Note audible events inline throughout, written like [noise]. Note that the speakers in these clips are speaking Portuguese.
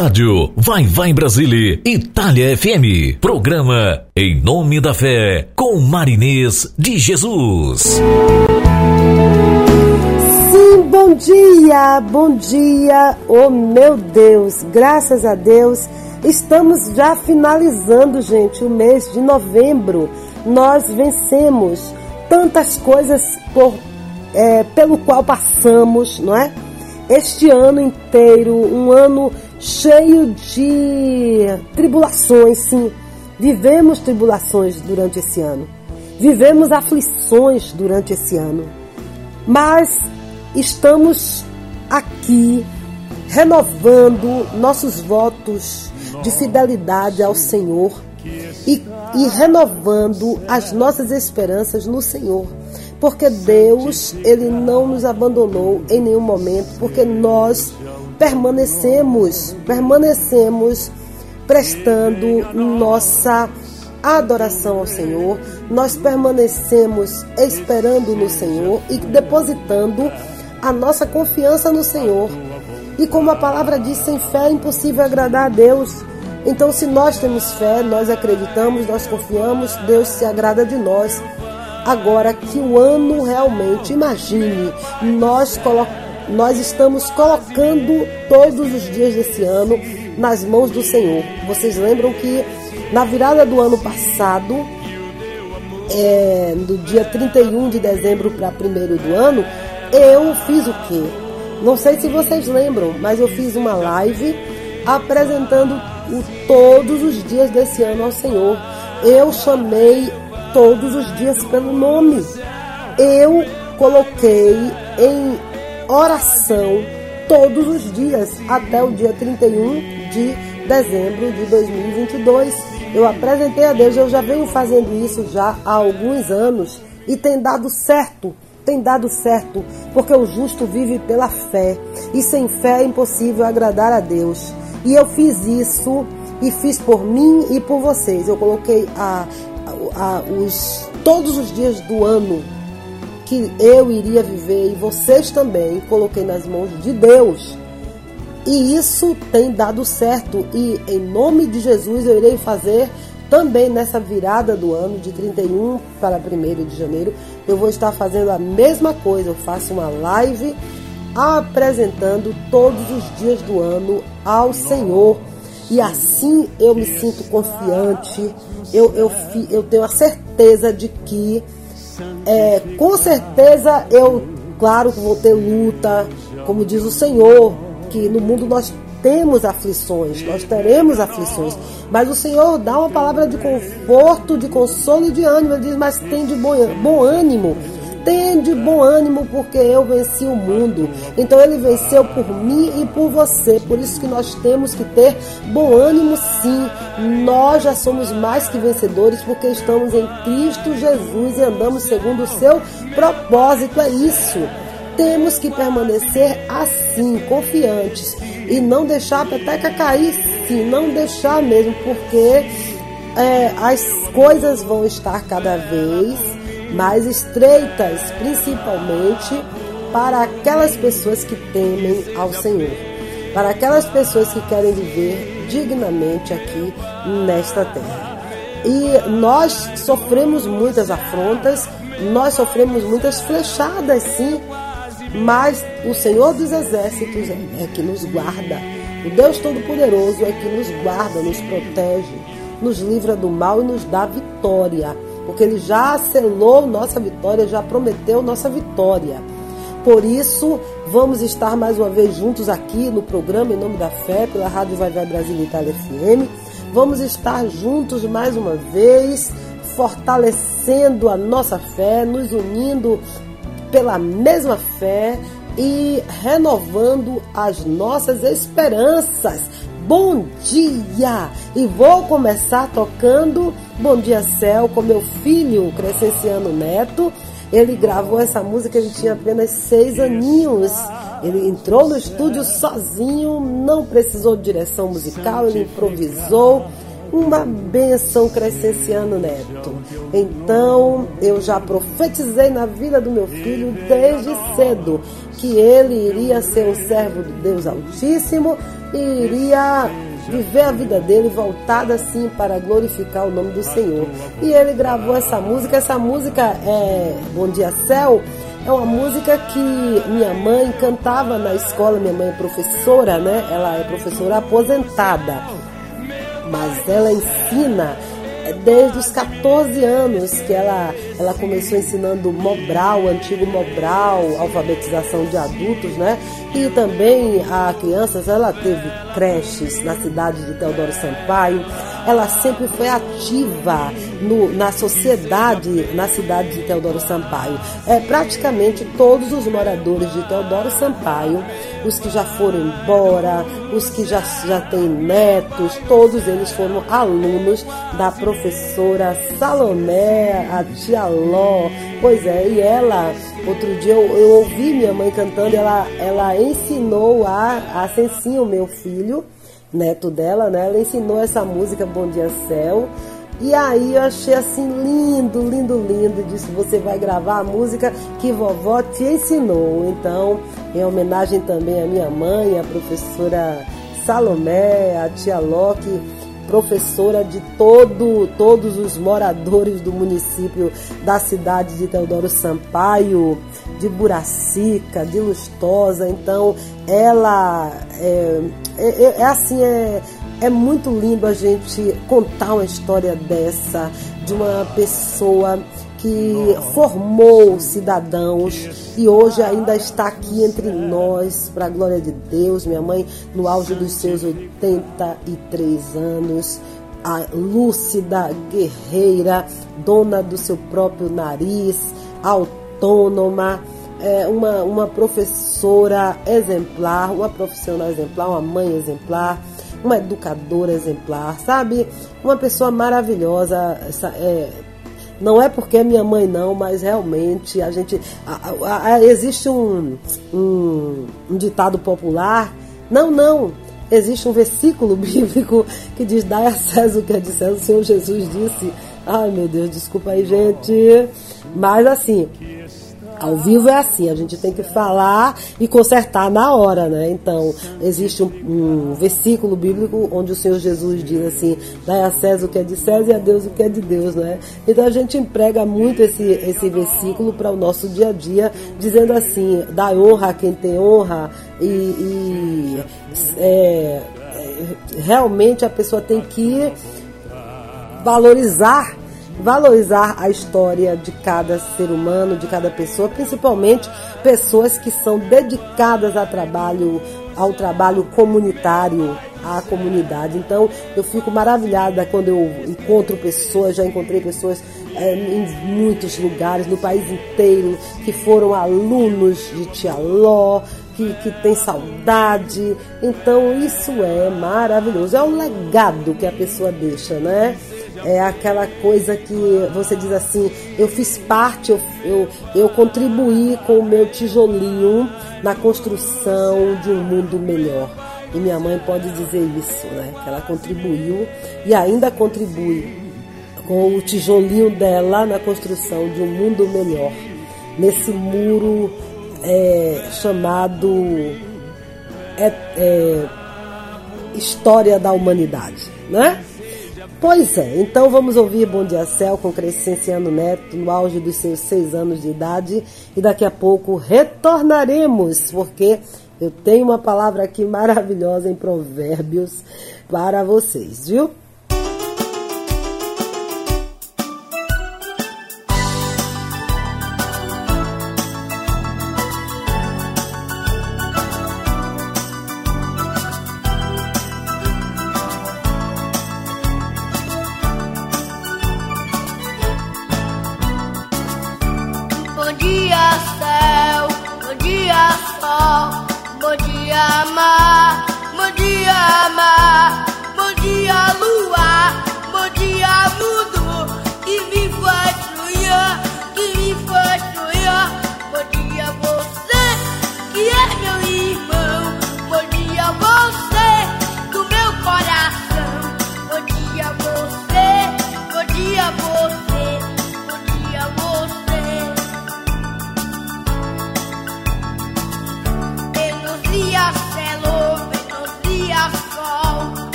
Rádio Vai Vai Brasília, Itália FM. Programa Em Nome da Fé, com Marinês de Jesus. Sim, bom dia, bom dia, oh meu Deus, graças a Deus. Estamos já finalizando, gente, o mês de novembro. Nós vencemos tantas coisas por, é, pelo qual passamos, não é? Este ano inteiro, um ano cheio de tribulações, sim. Vivemos tribulações durante esse ano. Vivemos aflições durante esse ano. Mas estamos aqui renovando nossos votos de fidelidade ao Senhor e, e renovando as nossas esperanças no Senhor porque Deus, ele não nos abandonou em nenhum momento, porque nós permanecemos, permanecemos prestando nossa adoração ao Senhor, nós permanecemos esperando no Senhor e depositando a nossa confiança no Senhor. E como a palavra diz, sem fé é impossível agradar a Deus. Então, se nós temos fé, nós acreditamos, nós confiamos, Deus se agrada de nós. Agora que o ano realmente, imagine, nós, nós estamos colocando todos os dias desse ano nas mãos do Senhor. Vocês lembram que na virada do ano passado, é, do dia 31 de dezembro para 1 do ano, eu fiz o quê? Não sei se vocês lembram, mas eu fiz uma live apresentando o, todos os dias desse ano ao Senhor. Eu chamei todos os dias pelo nome. Eu coloquei em oração todos os dias até o dia 31 de dezembro de 2022. Eu apresentei a Deus, eu já venho fazendo isso já há alguns anos e tem dado certo. Tem dado certo, porque o justo vive pela fé, e sem fé é impossível agradar a Deus. E eu fiz isso e fiz por mim e por vocês. Eu coloquei a, a, os, todos os dias do ano que eu iria viver e vocês também, coloquei nas mãos de Deus. E isso tem dado certo. E em nome de Jesus eu irei fazer também nessa virada do ano, de 31 para 1 de janeiro, eu vou estar fazendo a mesma coisa. Eu faço uma live apresentando todos os dias do ano ao Senhor. E assim eu me sinto confiante, eu, eu, eu tenho a certeza de que, é, com certeza, eu, claro que vou ter luta, como diz o Senhor, que no mundo nós temos aflições, nós teremos aflições, mas o Senhor dá uma palavra de conforto, de consolo e de ânimo. Ele diz: Mas tem de bom, bom ânimo, Tende bom ânimo, porque eu venci o mundo. Então ele venceu por mim e por você. Por isso que nós temos que ter bom ânimo, sim. Nós já somos mais que vencedores, porque estamos em Cristo Jesus e andamos segundo o seu propósito. É isso. Temos que permanecer assim, confiantes, e não deixar a peteca cair, sim, não deixar mesmo, porque é, as coisas vão estar cada vez mais estreitas, principalmente para aquelas pessoas que temem ao Senhor, para aquelas pessoas que querem viver dignamente aqui nesta terra. E nós sofremos muitas afrontas, nós sofremos muitas flechadas, sim, mas o Senhor dos Exércitos é que nos guarda. O Deus Todo-Poderoso é que nos guarda, nos protege, nos livra do mal e nos dá vitória porque Ele já selou nossa vitória, já prometeu nossa vitória. Por isso, vamos estar mais uma vez juntos aqui no programa Em Nome da Fé, pela Rádio Vai Vai Brasil Itália FM. Vamos estar juntos mais uma vez, fortalecendo a nossa fé, nos unindo pela mesma fé e renovando as nossas esperanças Bom Dia! E vou começar tocando Bom Dia Céu com meu filho Crescenciano Neto. Ele gravou essa música, ele tinha apenas seis aninhos. Ele entrou no estúdio sozinho, não precisou de direção musical, ele improvisou uma benção crescenciano neto. Então, eu já profetizei na vida do meu filho desde cedo que ele iria ser um servo de Deus Altíssimo e iria viver a vida dele voltada assim para glorificar o nome do Senhor. E ele gravou essa música, essa música é Bom Dia Céu, é uma música que minha mãe cantava na escola, minha mãe é professora, né? Ela é professora aposentada mas ela ensina desde os 14 anos que ela, ela começou ensinando Mobral, antigo Mobral, alfabetização de adultos, né? E também a crianças, ela teve creches na cidade de Teodoro Sampaio. Ela sempre foi ativa no, na sociedade na cidade de Teodoro Sampaio. É, praticamente todos os moradores de Teodoro Sampaio os que já foram embora, os que já, já têm netos, todos eles foram alunos da professora Salomé, a tia Ló. Pois é, e ela, outro dia eu, eu ouvi minha mãe cantando, ela, ela ensinou a, a Cencinho, meu filho, neto dela, né? Ela ensinou essa música Bom Dia Céu e aí eu achei assim lindo, lindo, lindo. Disse: você vai gravar a música que vovó te ensinou. Então, em homenagem também à minha mãe, a professora Salomé, a tia Loki, professora de todo, todos os moradores do município da cidade de Teodoro Sampaio, de Buracica, de Lustosa. Então, ela é, é, é assim, é é muito lindo a gente contar uma história dessa, de uma pessoa que formou cidadãos e hoje ainda está aqui entre nós, para a glória de Deus. Minha mãe, no auge dos seus 83 anos, a lúcida, guerreira, dona do seu próprio nariz, autônoma, é, uma, uma professora exemplar, uma profissional exemplar, uma mãe exemplar uma educadora exemplar, sabe? Uma pessoa maravilhosa. Essa, é, não é porque é minha mãe, não, mas realmente a gente. A, a, a, existe um, um, um ditado popular. Não, não. Existe um versículo [laughs] bíblico que diz: Dai a César o que é de César. O Senhor Jesus disse. Ai meu Deus, desculpa aí, gente. Mas assim, ao vivo é assim, a gente tem que falar e consertar na hora, né? Então, existe um, um versículo bíblico onde o Senhor Jesus diz assim: dai a César o que é de César e a Deus o que é de Deus, né? Então a gente emprega muito esse, esse versículo para o nosso dia a dia, dizendo assim: dai honra a quem tem honra e, e é, realmente a pessoa tem que valorizar valorizar a história de cada ser humano, de cada pessoa, principalmente pessoas que são dedicadas ao trabalho, ao trabalho comunitário, à comunidade. Então, eu fico maravilhada quando eu encontro pessoas, já encontrei pessoas é, em muitos lugares, no país inteiro, que foram alunos de Tia Ló, que, que tem saudade. Então, isso é maravilhoso. É um legado que a pessoa deixa, né? É aquela coisa que você diz assim, eu fiz parte, eu, eu, eu contribuí com o meu tijolinho na construção de um mundo melhor. E minha mãe pode dizer isso, né? Que ela contribuiu e ainda contribui com o tijolinho dela na construção de um mundo melhor. Nesse muro é, chamado é, é, História da Humanidade, né? Pois é, então vamos ouvir Bom Dia Céu com Crescenciano Neto no auge dos seus seis anos de idade e daqui a pouco retornaremos, porque eu tenho uma palavra aqui maravilhosa em Provérbios para vocês, viu?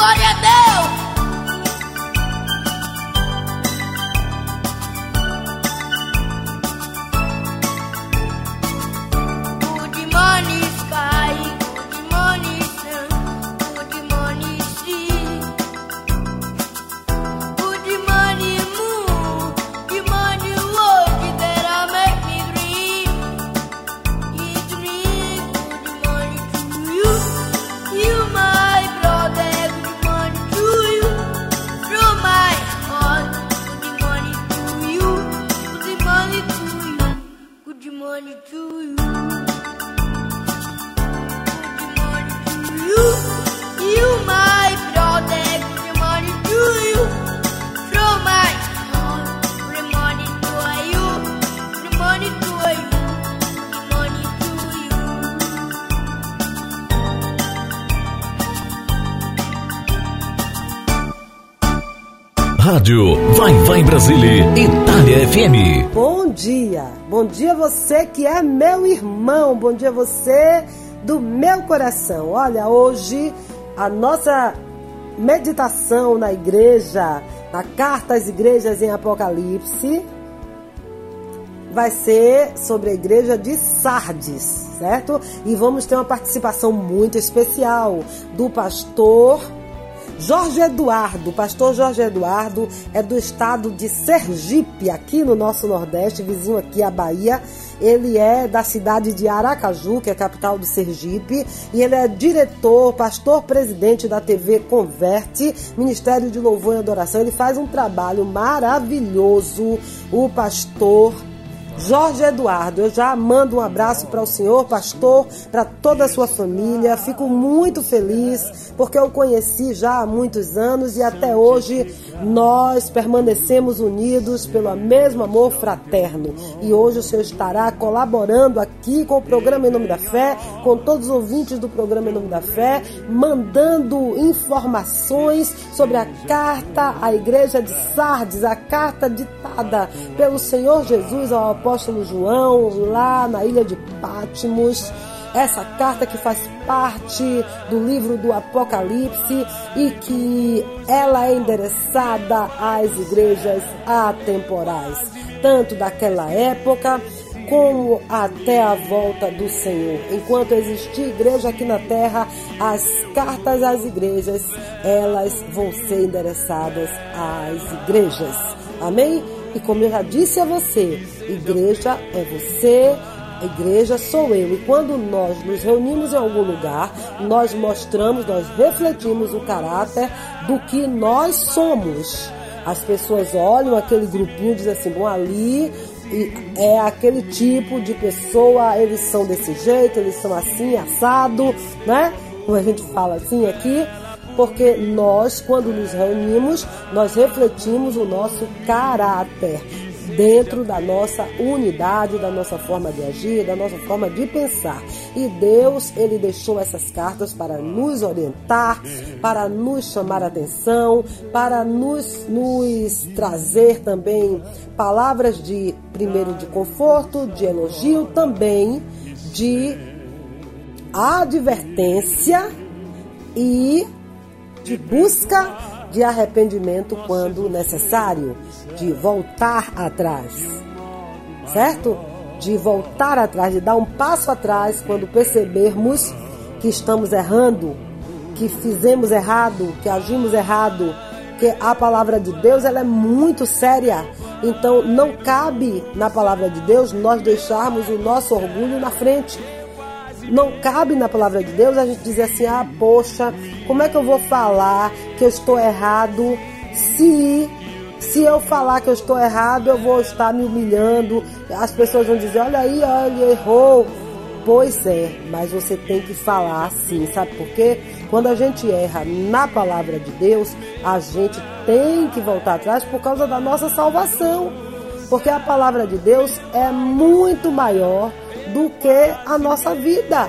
glória a Deus. Brasília, Itália FM. Bom dia, bom dia você que é meu irmão, bom dia você do meu coração. Olha, hoje a nossa meditação na igreja, na carta às igrejas em Apocalipse, vai ser sobre a igreja de Sardes, certo? E vamos ter uma participação muito especial do pastor Jorge Eduardo, pastor Jorge Eduardo, é do estado de Sergipe, aqui no nosso Nordeste, vizinho aqui à Bahia. Ele é da cidade de Aracaju, que é a capital do Sergipe, e ele é diretor, pastor presidente da TV Converte, Ministério de Louvor e Adoração. Ele faz um trabalho maravilhoso, o pastor Jorge Eduardo, eu já mando um abraço para o senhor, pastor, para toda a sua família. Fico muito feliz porque eu conheci já há muitos anos e até hoje nós permanecemos unidos pelo mesmo amor fraterno. E hoje o senhor estará colaborando aqui com o programa Em Nome da Fé, com todos os ouvintes do programa Em Nome da Fé, mandando informações sobre a carta à igreja de Sardes, a carta ditada pelo Senhor Jesus ao apóstolo apóstolo João, lá na ilha de Pátimos. Essa carta que faz parte do livro do Apocalipse e que ela é endereçada às igrejas atemporais, tanto daquela época como até a volta do Senhor. Enquanto existir igreja aqui na terra, as cartas às igrejas, elas vão ser endereçadas às igrejas. Amém? E como eu já disse a você, igreja é você, igreja sou eu. E quando nós nos reunimos em algum lugar, nós mostramos, nós refletimos o caráter do que nós somos. As pessoas olham aquele grupinho e dizem assim, bom, ali é aquele tipo de pessoa, eles são desse jeito, eles são assim, assado, né? Como a gente fala assim aqui porque nós, quando nos reunimos, nós refletimos o nosso caráter dentro da nossa unidade, da nossa forma de agir, da nossa forma de pensar. E Deus, ele deixou essas cartas para nos orientar, para nos chamar atenção, para nos, nos trazer também palavras de primeiro de conforto, de elogio, também de advertência e de busca de arrependimento quando necessário, de voltar atrás, certo? De voltar atrás, de dar um passo atrás quando percebermos que estamos errando, que fizemos errado, que agimos errado, que a palavra de Deus ela é muito séria. Então não cabe na palavra de Deus nós deixarmos o nosso orgulho na frente não cabe na palavra de Deus a gente dizer assim: ah, poxa, como é que eu vou falar que eu estou errado se. Se eu falar que eu estou errado, eu vou estar me humilhando. As pessoas vão dizer: olha aí, olha, errou. Pois é, mas você tem que falar assim, sabe por quê? Quando a gente erra na palavra de Deus, a gente tem que voltar atrás por causa da nossa salvação. Porque a palavra de Deus é muito maior do que a nossa vida.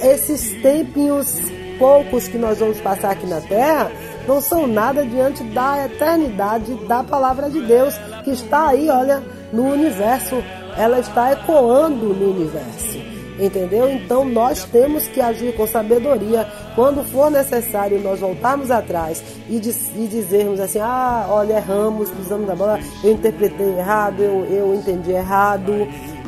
Esses tempinhos poucos que nós vamos passar aqui na terra não são nada diante da eternidade da palavra de Deus que está aí, olha, no universo. Ela está ecoando no universo. Entendeu? Então nós temos que agir com sabedoria. Quando for necessário nós voltarmos atrás e, e dizermos assim: ah, olha, erramos, pisamos na bola, eu interpretei errado, eu, eu entendi errado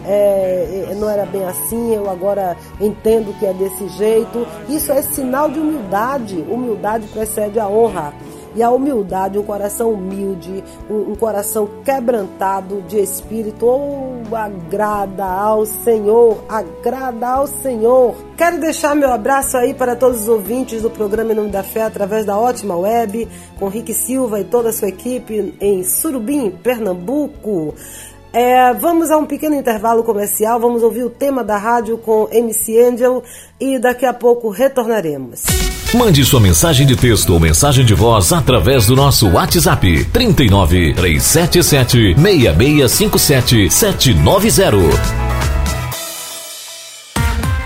é, é, não era bem assim, eu agora entendo que é desse jeito. Isso é sinal de humildade. Humildade precede a honra. E a humildade, um coração humilde, um, um coração quebrantado de espírito, oh, agrada ao Senhor, agrada ao Senhor. Quero deixar meu abraço aí para todos os ouvintes do programa Em Nome da Fé através da Ótima Web, com Rick Silva e toda a sua equipe em Surubim, Pernambuco. É, vamos a um pequeno intervalo comercial, vamos ouvir o tema da rádio com MC Angel e daqui a pouco retornaremos. Mande sua mensagem de texto ou mensagem de voz através do nosso WhatsApp 39 377 6657 790.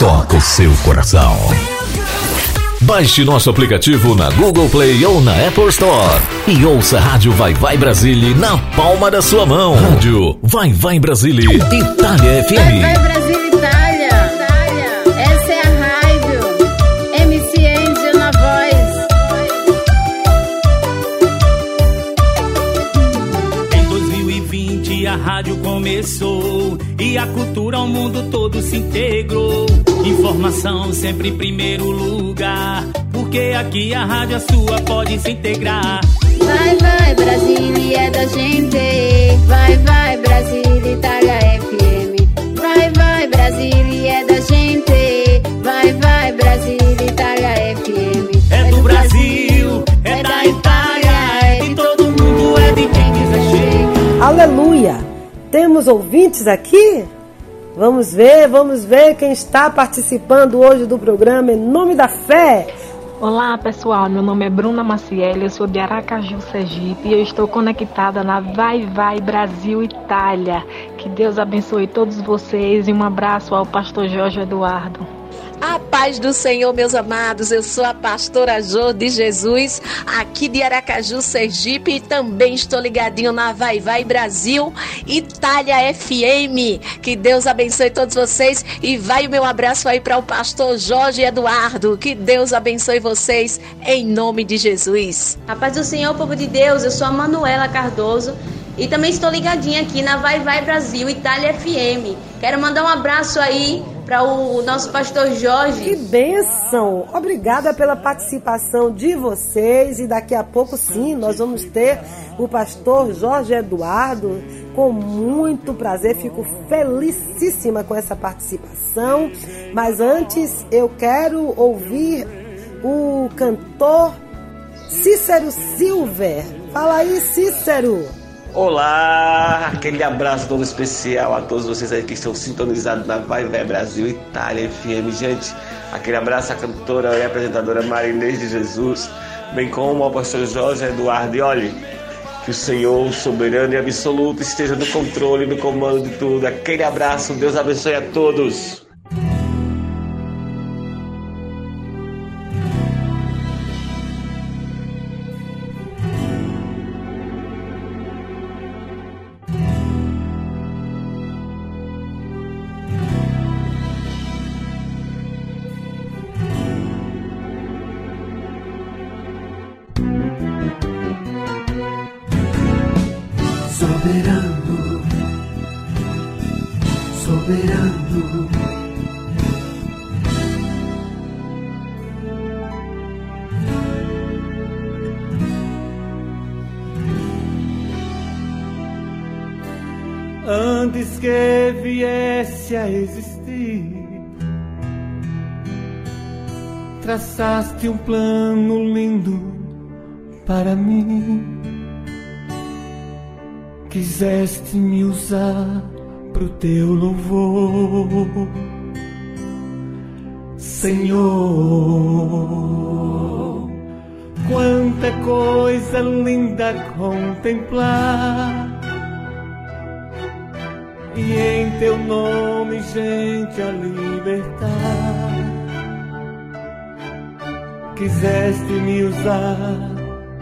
toca o seu coração. Baixe nosso aplicativo na Google Play ou na Apple Store e ouça a Rádio Vai Vai Brasília na palma da sua mão. Rádio Vai Vai Brasília, Itália FM. Vai Vai Brasília, Itália. Itália. Essa é a rádio. MC Angel na voz. Em 2020 a rádio começou a cultura ao mundo todo se integrou. Informação sempre em primeiro lugar. Porque aqui a rádio a sua pode se integrar. Vai, vai, Brasília é da gente. Vai, vai, Brasília, Itália FM. Vai, vai, Brasília é da gente. Vai, vai, Brasília, Itália FM. É do Brasil, é da Itália, é de todo mundo, é de quem quiser chegar. Aleluia! Temos ouvintes aqui? Vamos ver, vamos ver quem está participando hoje do programa Em Nome da Fé. Olá pessoal, meu nome é Bruna Maciel, eu sou de Aracaju, Sergipe e eu estou conectada na Vai Vai Brasil Itália. Que Deus abençoe todos vocês e um abraço ao pastor Jorge Eduardo. A paz do Senhor, meus amados. Eu sou a pastora Jô de Jesus, aqui de Aracaju, Sergipe, e também estou ligadinho na Vai Vai Brasil, Itália FM. Que Deus abençoe todos vocês e vai o meu abraço aí para o pastor Jorge Eduardo. Que Deus abençoe vocês em nome de Jesus. A paz do Senhor, povo de Deus. Eu sou a Manuela Cardoso e também estou ligadinha aqui na Vai Vai Brasil, Itália FM. Quero mandar um abraço aí para o nosso pastor Jorge. Que bênção! Obrigada pela participação de vocês e daqui a pouco sim nós vamos ter o pastor Jorge Eduardo com muito prazer. Fico felicíssima com essa participação. Mas antes eu quero ouvir o cantor Cícero Silver. Fala aí, Cícero. Olá, aquele abraço todo especial a todos vocês aí que estão sintonizados na Vai Vai Brasil Itália FM, gente. Aquele abraço à cantora e apresentadora Marinês de Jesus, bem como ao pastor Jorge Eduardo. E olhe, que o Senhor, soberano e absoluto, esteja no controle, no comando de tudo. Aquele abraço, Deus abençoe a todos. Traçaste um plano lindo para mim. Quiseste me usar pro teu louvor, Senhor. Quanta coisa linda contemplar. E em teu nome, gente, a libertar. Quiseste me usar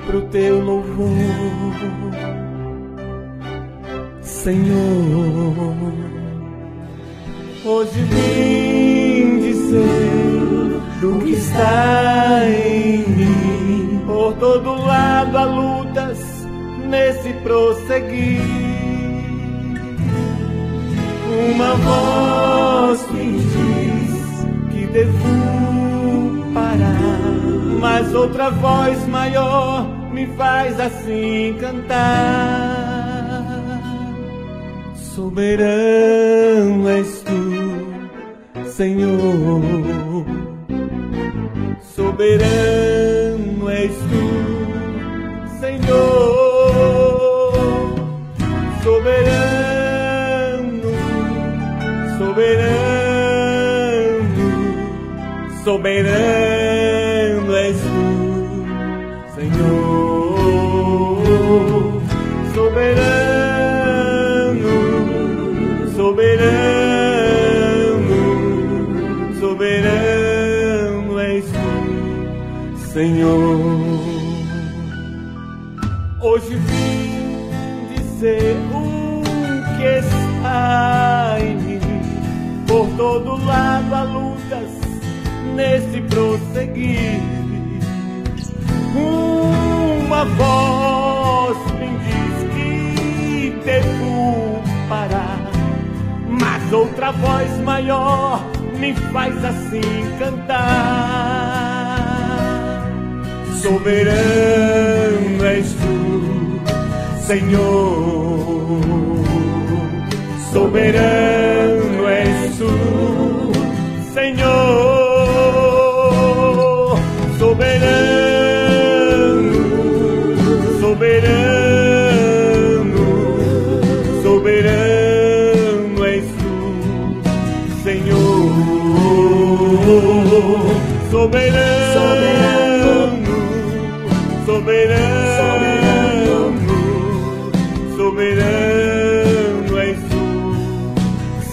pro teu louvor. Senhor. Hoje vim dizer do que está em mim. Por todo lado há lutas nesse prosseguir. Uma voz me diz que devo parar, mas outra voz maior me faz assim cantar. Soberano és tu, Senhor. Soberano és tu, Senhor. Soberano, soberano, soberano Senhor. Soberano, soberano. Senhor. Hoje vim dizer o que mim. Por todo lado Uma voz me diz que devo parar, mas outra voz maior me faz assim cantar. Soberano és tu, Senhor. Soberano és tu, Senhor.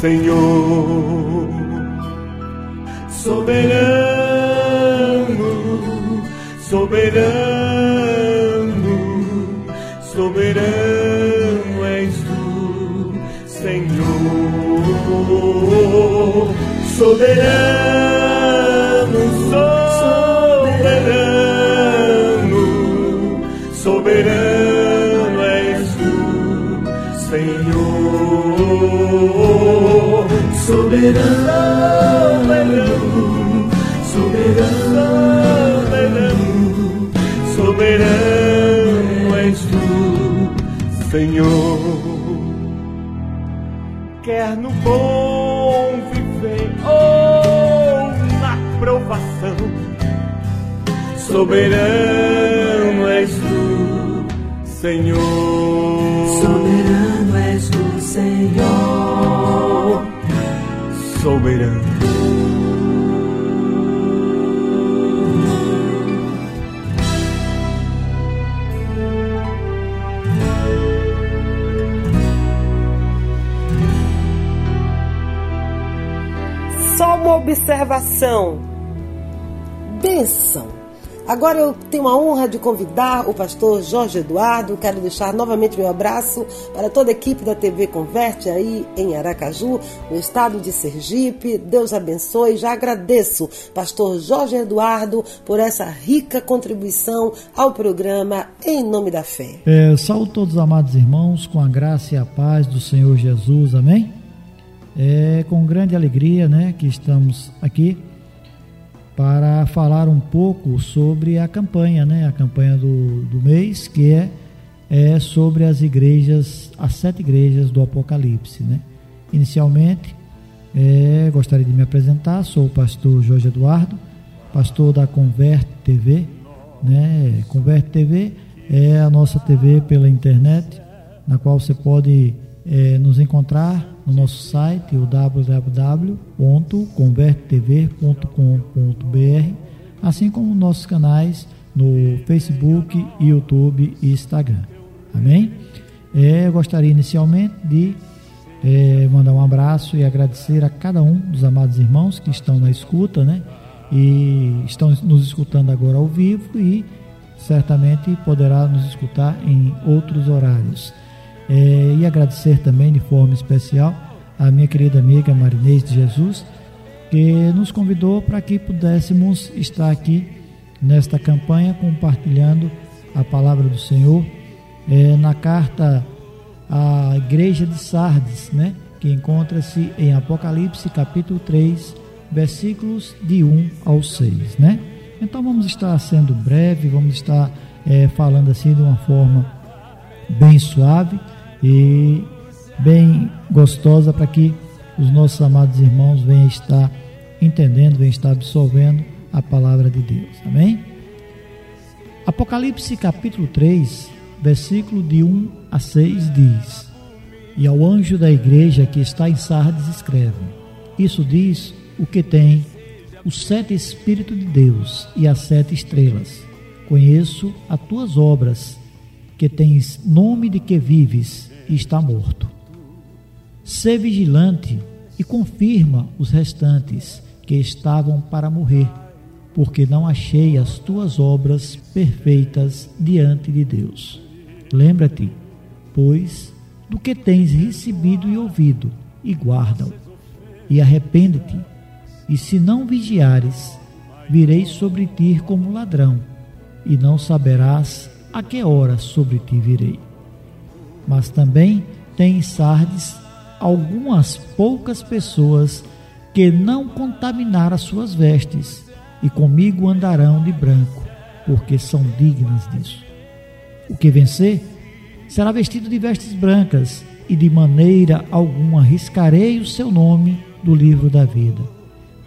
Senhor, soberano, soberano, soberano és tu, Senhor, soberano, soberano, soberano, soberano és tu, Senhor. Quer no bom viver ou na provação, soberano és tu, Senhor. Soberano és tu, Senhor soberano. Só uma observação. Benção Agora eu tenho a honra de convidar o pastor Jorge Eduardo. Quero deixar novamente meu abraço para toda a equipe da TV Converte aí em Aracaju, no estado de Sergipe. Deus abençoe. Já agradeço, pastor Jorge Eduardo, por essa rica contribuição ao programa Em Nome da Fé. É, saúdo todos os amados irmãos com a graça e a paz do Senhor Jesus. Amém? É com grande alegria, né, que estamos aqui para falar um pouco sobre a campanha, né? A campanha do, do mês, que é, é sobre as igrejas, as sete igrejas do Apocalipse, né? Inicialmente, é, gostaria de me apresentar, sou o pastor Jorge Eduardo, pastor da Converte TV, né? Converte TV é a nossa TV pela internet, na qual você pode é, nos encontrar no nosso site, o www.convertetv.com.br, assim como nossos canais no Facebook, YouTube e Instagram. Amém? É, eu gostaria inicialmente de é, mandar um abraço e agradecer a cada um dos amados irmãos que estão na escuta, né? E estão nos escutando agora ao vivo e certamente poderá nos escutar em outros horários. É, e agradecer também de forma especial a minha querida amiga Marinês de Jesus, que nos convidou para que pudéssemos estar aqui nesta campanha compartilhando a palavra do Senhor é, na carta à igreja de Sardes, né, que encontra-se em Apocalipse capítulo 3, versículos de 1 ao 6, né? Então vamos estar sendo breve, vamos estar é, falando assim de uma forma bem suave e bem gostosa para que os nossos amados irmãos venham estar entendendo, vem estar absorvendo a palavra de Deus. Amém? Apocalipse capítulo 3, versículo de 1 a 6 diz: E ao anjo da igreja que está em Sardes escreve: Isso diz o que tem os sete Espíritos de Deus e as sete estrelas. Conheço as tuas obras, que tens nome de que vives e está morto. Sê vigilante e confirma os restantes que estavam para morrer, porque não achei as tuas obras perfeitas diante de Deus. Lembra-te, pois, do que tens recebido e ouvido, e guarda-o. E arrepende-te, e se não vigiares, virei sobre ti como ladrão, e não saberás a que hora sobre ti virei. Mas também tem Sardes algumas poucas pessoas que não contaminaram as suas vestes, e comigo andarão de branco, porque são dignas disso. O que vencer será vestido de vestes brancas, e de maneira alguma riscarei o seu nome do livro da vida,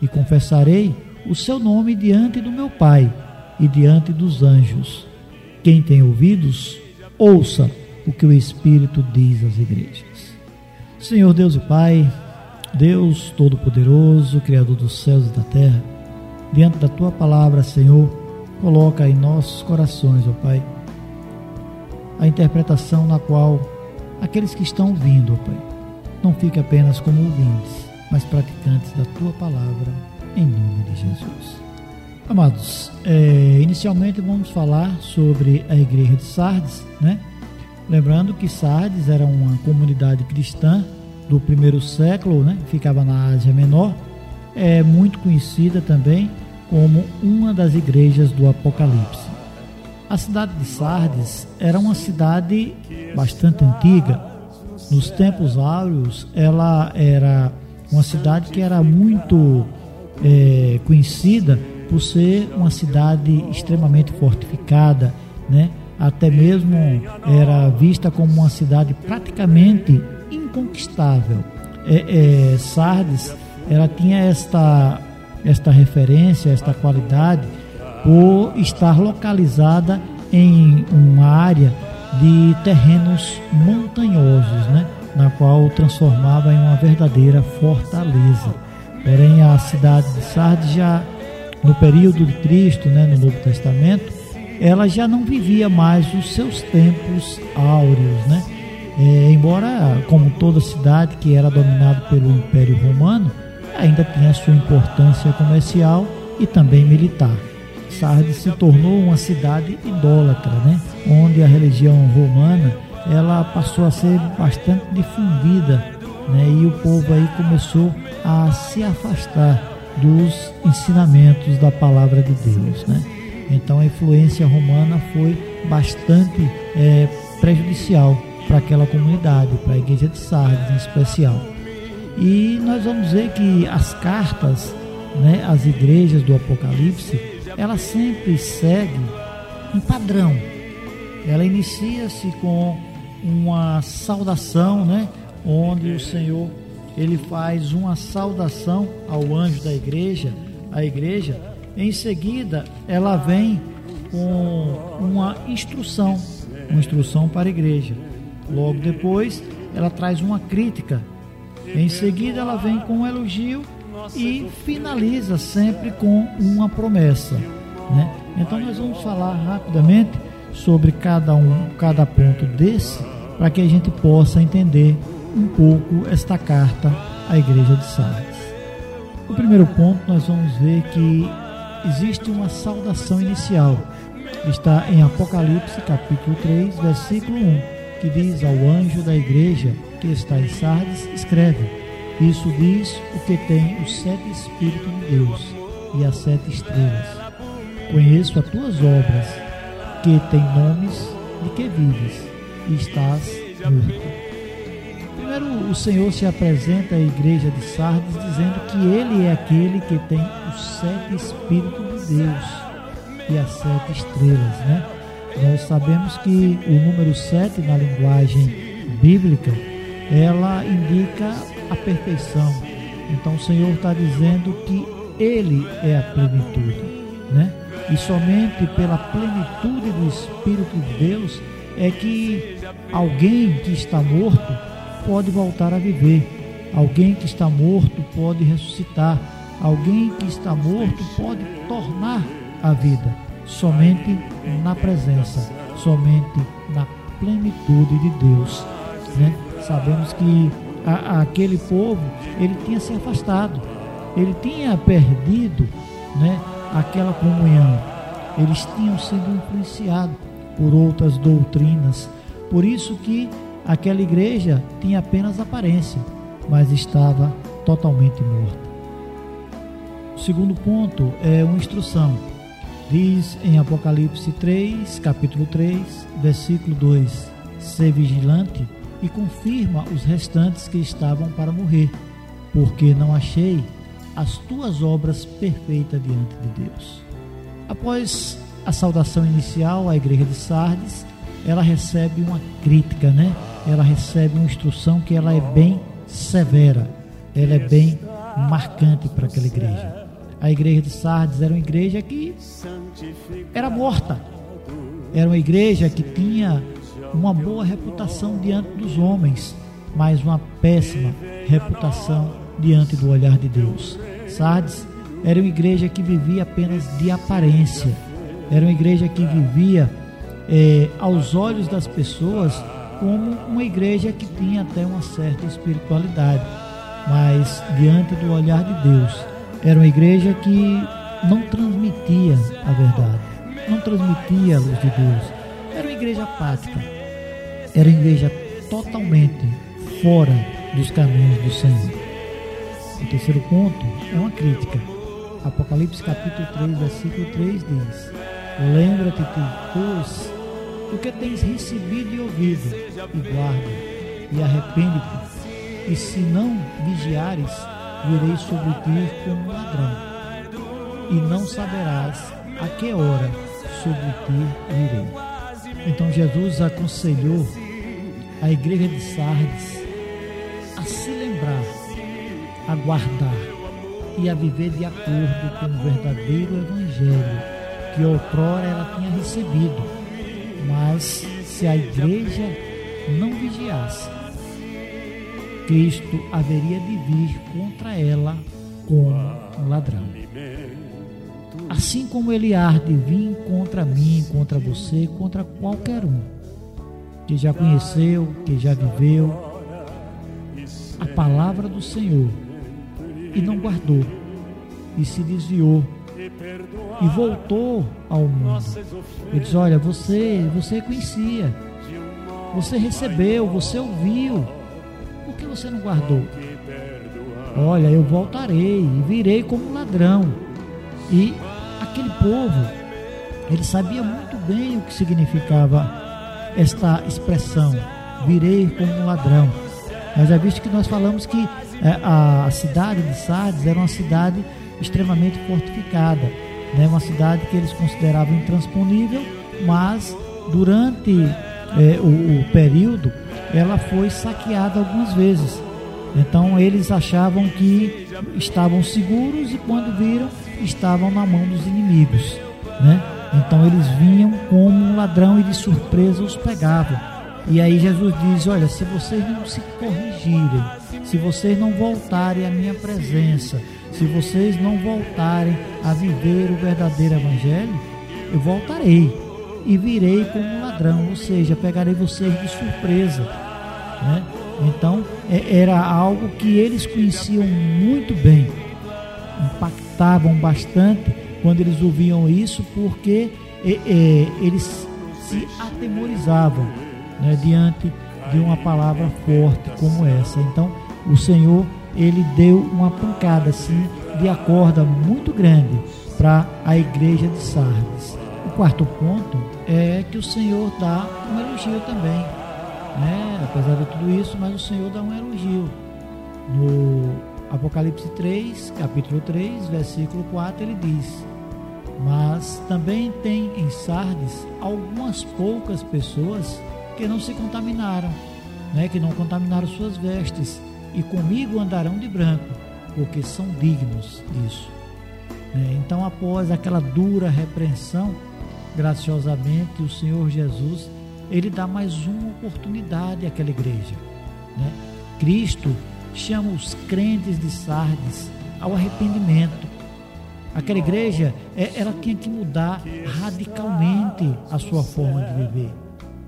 e confessarei o seu nome diante do meu Pai e diante dos anjos. Quem tem ouvidos, ouça o que o Espírito diz às igrejas. Senhor Deus e Pai, Deus Todo-Poderoso, Criador dos céus e da terra, diante da tua palavra, Senhor, coloca em nossos corações, ó Pai, a interpretação na qual aqueles que estão ouvindo, ó Pai, não fiquem apenas como ouvintes, mas praticantes da tua palavra, em nome de Jesus. Amados, é, inicialmente vamos falar sobre a igreja de Sardes, né? Lembrando que Sardes era uma comunidade cristã do primeiro século, né? ficava na Ásia Menor, é muito conhecida também como uma das igrejas do Apocalipse. A cidade de Sardes era uma cidade bastante antiga. Nos tempos áureos, ela era uma cidade que era muito é, conhecida por ser uma cidade extremamente fortificada, né? até mesmo era vista como uma cidade praticamente inconquistável. É, é, Sardes ela tinha esta, esta referência, esta qualidade, por estar localizada em uma área de terrenos montanhosos, né? na qual transformava em uma verdadeira fortaleza. Porém, a cidade de Sardes já no período de Cristo, né, no Novo Testamento, ela já não vivia mais os seus tempos áureos, né? É, embora, como toda cidade que era dominada pelo Império Romano, ainda tinha sua importância comercial e também militar. Sardes se tornou uma cidade idólatra, né? onde a religião romana ela passou a ser bastante difundida né? e o povo aí começou a se afastar dos ensinamentos da palavra de Deus. Né? Então a influência romana foi bastante é, prejudicial para aquela comunidade, para a igreja de Sardes em especial. E nós vamos ver que as cartas, né, as igrejas do Apocalipse, elas sempre seguem um padrão. Ela inicia-se com uma saudação, né, onde o Senhor ele faz uma saudação ao anjo da igreja, a igreja, em seguida, ela vem com uma instrução, uma instrução para a igreja. Logo depois, ela traz uma crítica. Em seguida, ela vem com um elogio e finaliza sempre com uma promessa. Né? Então, nós vamos falar rapidamente sobre cada um, cada ponto desse, para que a gente possa entender um pouco esta carta à igreja de Sardes. O primeiro ponto, nós vamos ver que existe uma saudação inicial. Está em Apocalipse capítulo 3, versículo 1, que diz ao anjo da igreja que está em Sardes, escreve: Isso diz o que tem os sete Espíritos de Deus e as sete estrelas. Conheço as tuas obras, que têm nomes de que vives e estás morto. O Senhor se apresenta à igreja de Sardes dizendo que Ele é aquele que tem os sete Espíritos de Deus e as sete estrelas, né? Nós sabemos que o número sete na linguagem bíblica ela indica a perfeição. Então o Senhor está dizendo que Ele é a plenitude, né? E somente pela plenitude do Espírito de Deus é que alguém que está morto pode voltar a viver. Alguém que está morto pode ressuscitar. Alguém que está morto pode tornar a vida. Somente na presença, somente na plenitude de Deus. Né? Sabemos que a, aquele povo ele tinha se afastado, ele tinha perdido né, aquela comunhão. Eles tinham sido influenciados por outras doutrinas. Por isso que aquela igreja tinha apenas aparência, mas estava totalmente morta. O segundo ponto é uma instrução. Diz em Apocalipse 3, capítulo 3, versículo 2: Ser vigilante e confirma os restantes que estavam para morrer, porque não achei as tuas obras perfeitas diante de Deus. Após a saudação inicial à igreja de Sardes, ela recebe uma crítica, né? Ela recebe uma instrução que ela é bem severa, ela é bem marcante para aquela igreja. A igreja de Sardes era uma igreja que era morta. Era uma igreja que tinha uma boa reputação diante dos homens, mas uma péssima reputação diante do olhar de Deus. Sardes era uma igreja que vivia apenas de aparência, era uma igreja que vivia é, aos olhos das pessoas como uma igreja que tinha até uma certa espiritualidade, mas diante do olhar de Deus, era uma igreja que não transmitia a verdade, não transmitia a luz de Deus, era uma igreja apática, era uma igreja totalmente fora dos caminhos do Senhor. O terceiro ponto é uma crítica. Apocalipse capítulo 3, versículo 3 diz: Lembra-te, pois, do que tens recebido e ouvido, e guarda, e arrepende-te, e se não vigiares, virei sobre ti como um ladrão, e não saberás a que hora sobre ti virei. Então Jesus aconselhou a igreja de Sardes a se lembrar, a guardar e a viver de acordo com o verdadeiro evangelho que outrora ela tinha recebido. Mas se a igreja não vigiasse, Cristo haveria de vir contra ela como um ladrão. Assim como ele há de vir contra mim, contra você, contra qualquer um que já conheceu, que já viveu a palavra do Senhor e não guardou e se desviou e voltou ao mundo. Ele diz: Olha, você, você conhecia, você recebeu, você ouviu, por que você não guardou? Olha, eu voltarei e virei como ladrão. E aquele povo, ele sabia muito bem o que significava esta expressão, virei como um ladrão. Mas já visto que nós falamos que é, a cidade de Sardes era uma cidade extremamente fortificada, né? uma cidade que eles consideravam intransponível, mas durante é, o, o período ela foi saqueada algumas vezes. Então eles achavam que estavam seguros e quando viram estavam na mão dos inimigos, né? Então eles vinham como um ladrão e de surpresa os pegavam. E aí Jesus diz: Olha, se vocês não se corrigirem, se vocês não voltarem à minha presença, se vocês não voltarem a viver o verdadeiro evangelho, eu voltarei e virei como um ladrão, ou seja, pegarei vocês de surpresa. Né? Então, é, era algo que eles conheciam muito bem, impactavam bastante quando eles ouviam isso, porque é, é, eles se atemorizavam né, diante de uma palavra forte como essa. Então, o Senhor ele deu uma pancada assim de acorda muito grande para a igreja de Sardes. O quarto ponto é que o Senhor dá um elogio também, né? Apesar de tudo isso, mas o Senhor dá um elogio. No Apocalipse 3, capítulo 3, versículo 4, ele diz: Mas também tem em Sardes algumas poucas pessoas que não se contaminaram, né? que não contaminaram suas vestes e comigo andarão de branco, porque são dignos disso. Né? Então, após aquela dura repreensão, graciosamente o Senhor Jesus ele dá mais uma oportunidade àquela igreja. Né? Cristo chama os crentes de Sardes ao arrependimento. Aquela igreja, é, ela tinha que mudar radicalmente a sua forma de viver.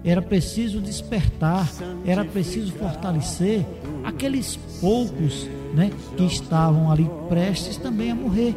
Era preciso despertar, era preciso fortalecer aqueles poucos né, que estavam ali prestes também a morrer.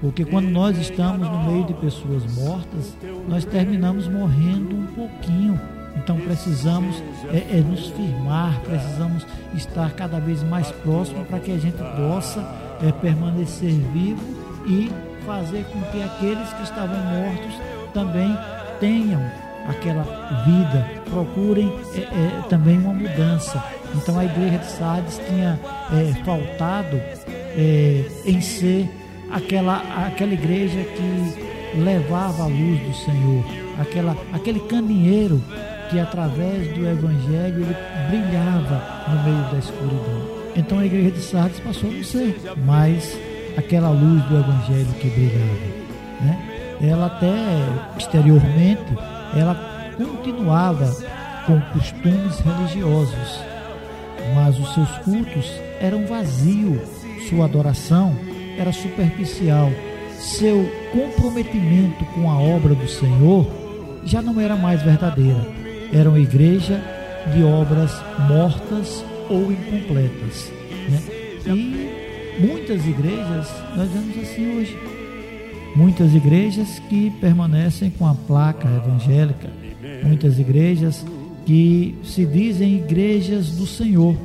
Porque quando nós estamos no meio de pessoas mortas, nós terminamos morrendo um pouquinho. Então precisamos é, é, nos firmar, precisamos estar cada vez mais próximo para que a gente possa é, permanecer vivo e fazer com que aqueles que estavam mortos também tenham aquela vida, procurem é, é, também uma mudança. Então a igreja de Sardes tinha é, faltado em ser aquela, aquela igreja que levava a luz do Senhor, aquela, aquele caminheiro que através do Evangelho ele brilhava no meio da escuridão. Então a igreja de Sardes passou a não ser mais aquela luz do Evangelho que brilhava. Né? Ela até exteriormente ela continuava com costumes religiosos, mas os seus cultos eram vazios, sua adoração era superficial. Seu comprometimento com a obra do Senhor já não era mais verdadeira. Era uma igreja de obras mortas ou incompletas. Né? E muitas igrejas, nós vemos assim hoje, muitas igrejas que permanecem com a placa evangélica, muitas igrejas que se dizem igrejas do Senhor,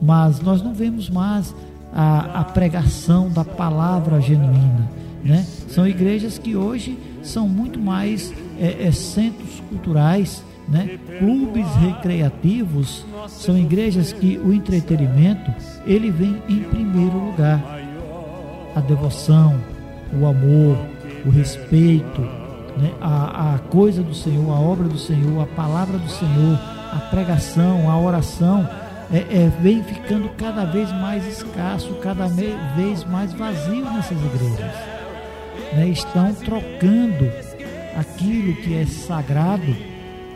mas nós não vemos mais a, a pregação da palavra genuína. Né? São igrejas que hoje são muito mais é, é, centros culturais, né? clubes recreativos, são igrejas que o entretenimento ele vem em primeiro lugar. A devoção, o amor, o respeito, né? a, a coisa do Senhor, a obra do Senhor, a palavra do Senhor, a pregação, a oração é, é, vem ficando cada vez mais escasso, cada vez mais vazio nessas igrejas. Né? Estão trocando aquilo que é sagrado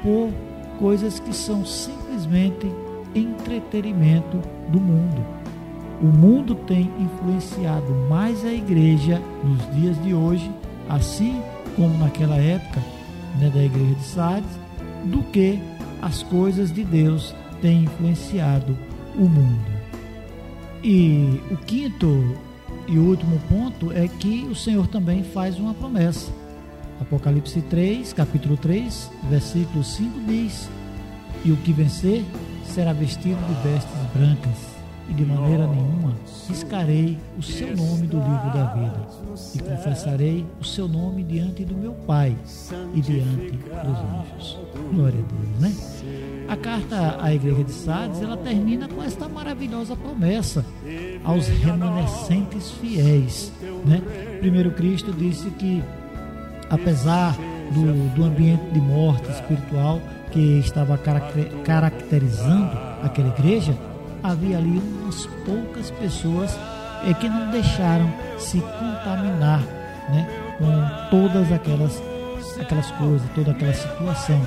por coisas que são simplesmente entretenimento do mundo. O mundo tem influenciado mais a igreja nos dias de hoje, assim como naquela época né, da igreja de Sardes, do que as coisas de Deus tem influenciado o mundo. E o quinto e último ponto é que o Senhor também faz uma promessa. Apocalipse 3, capítulo 3, versículo 5 diz: E o que vencer será vestido de vestes brancas e de maneira nenhuma riscarei o seu nome do livro da vida, e confessarei o seu nome diante do meu Pai e diante dos anjos. Glória a Deus, né? A carta à igreja de Sardes, ela termina com esta maravilhosa promessa aos remanescentes fiéis, né? Primeiro Cristo disse que apesar do, do ambiente de morte espiritual que estava caracterizando aquela igreja, havia ali umas poucas pessoas é, que não deixaram se contaminar né, com todas aquelas, aquelas coisas, toda aquela situação.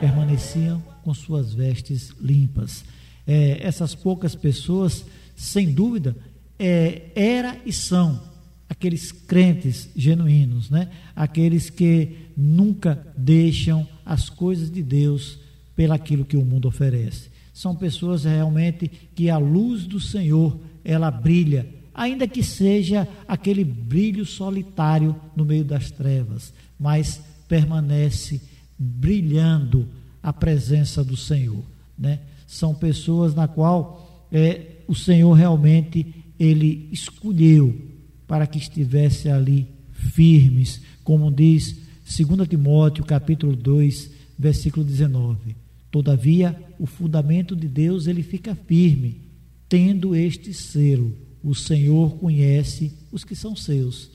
Permaneciam com suas vestes limpas. É, essas poucas pessoas, sem dúvida, é, era e são aqueles crentes genuínos, né? aqueles que nunca deixam as coisas de Deus pelaquilo que o mundo oferece são pessoas realmente que a luz do Senhor ela brilha, ainda que seja aquele brilho solitário no meio das trevas, mas permanece brilhando a presença do Senhor, né? São pessoas na qual é, o Senhor realmente ele escolheu para que estivesse ali firmes, como diz 2 Timóteo capítulo 2, versículo 19. Todavia, o fundamento de Deus ele fica firme, tendo este selo: o Senhor conhece os que são seus,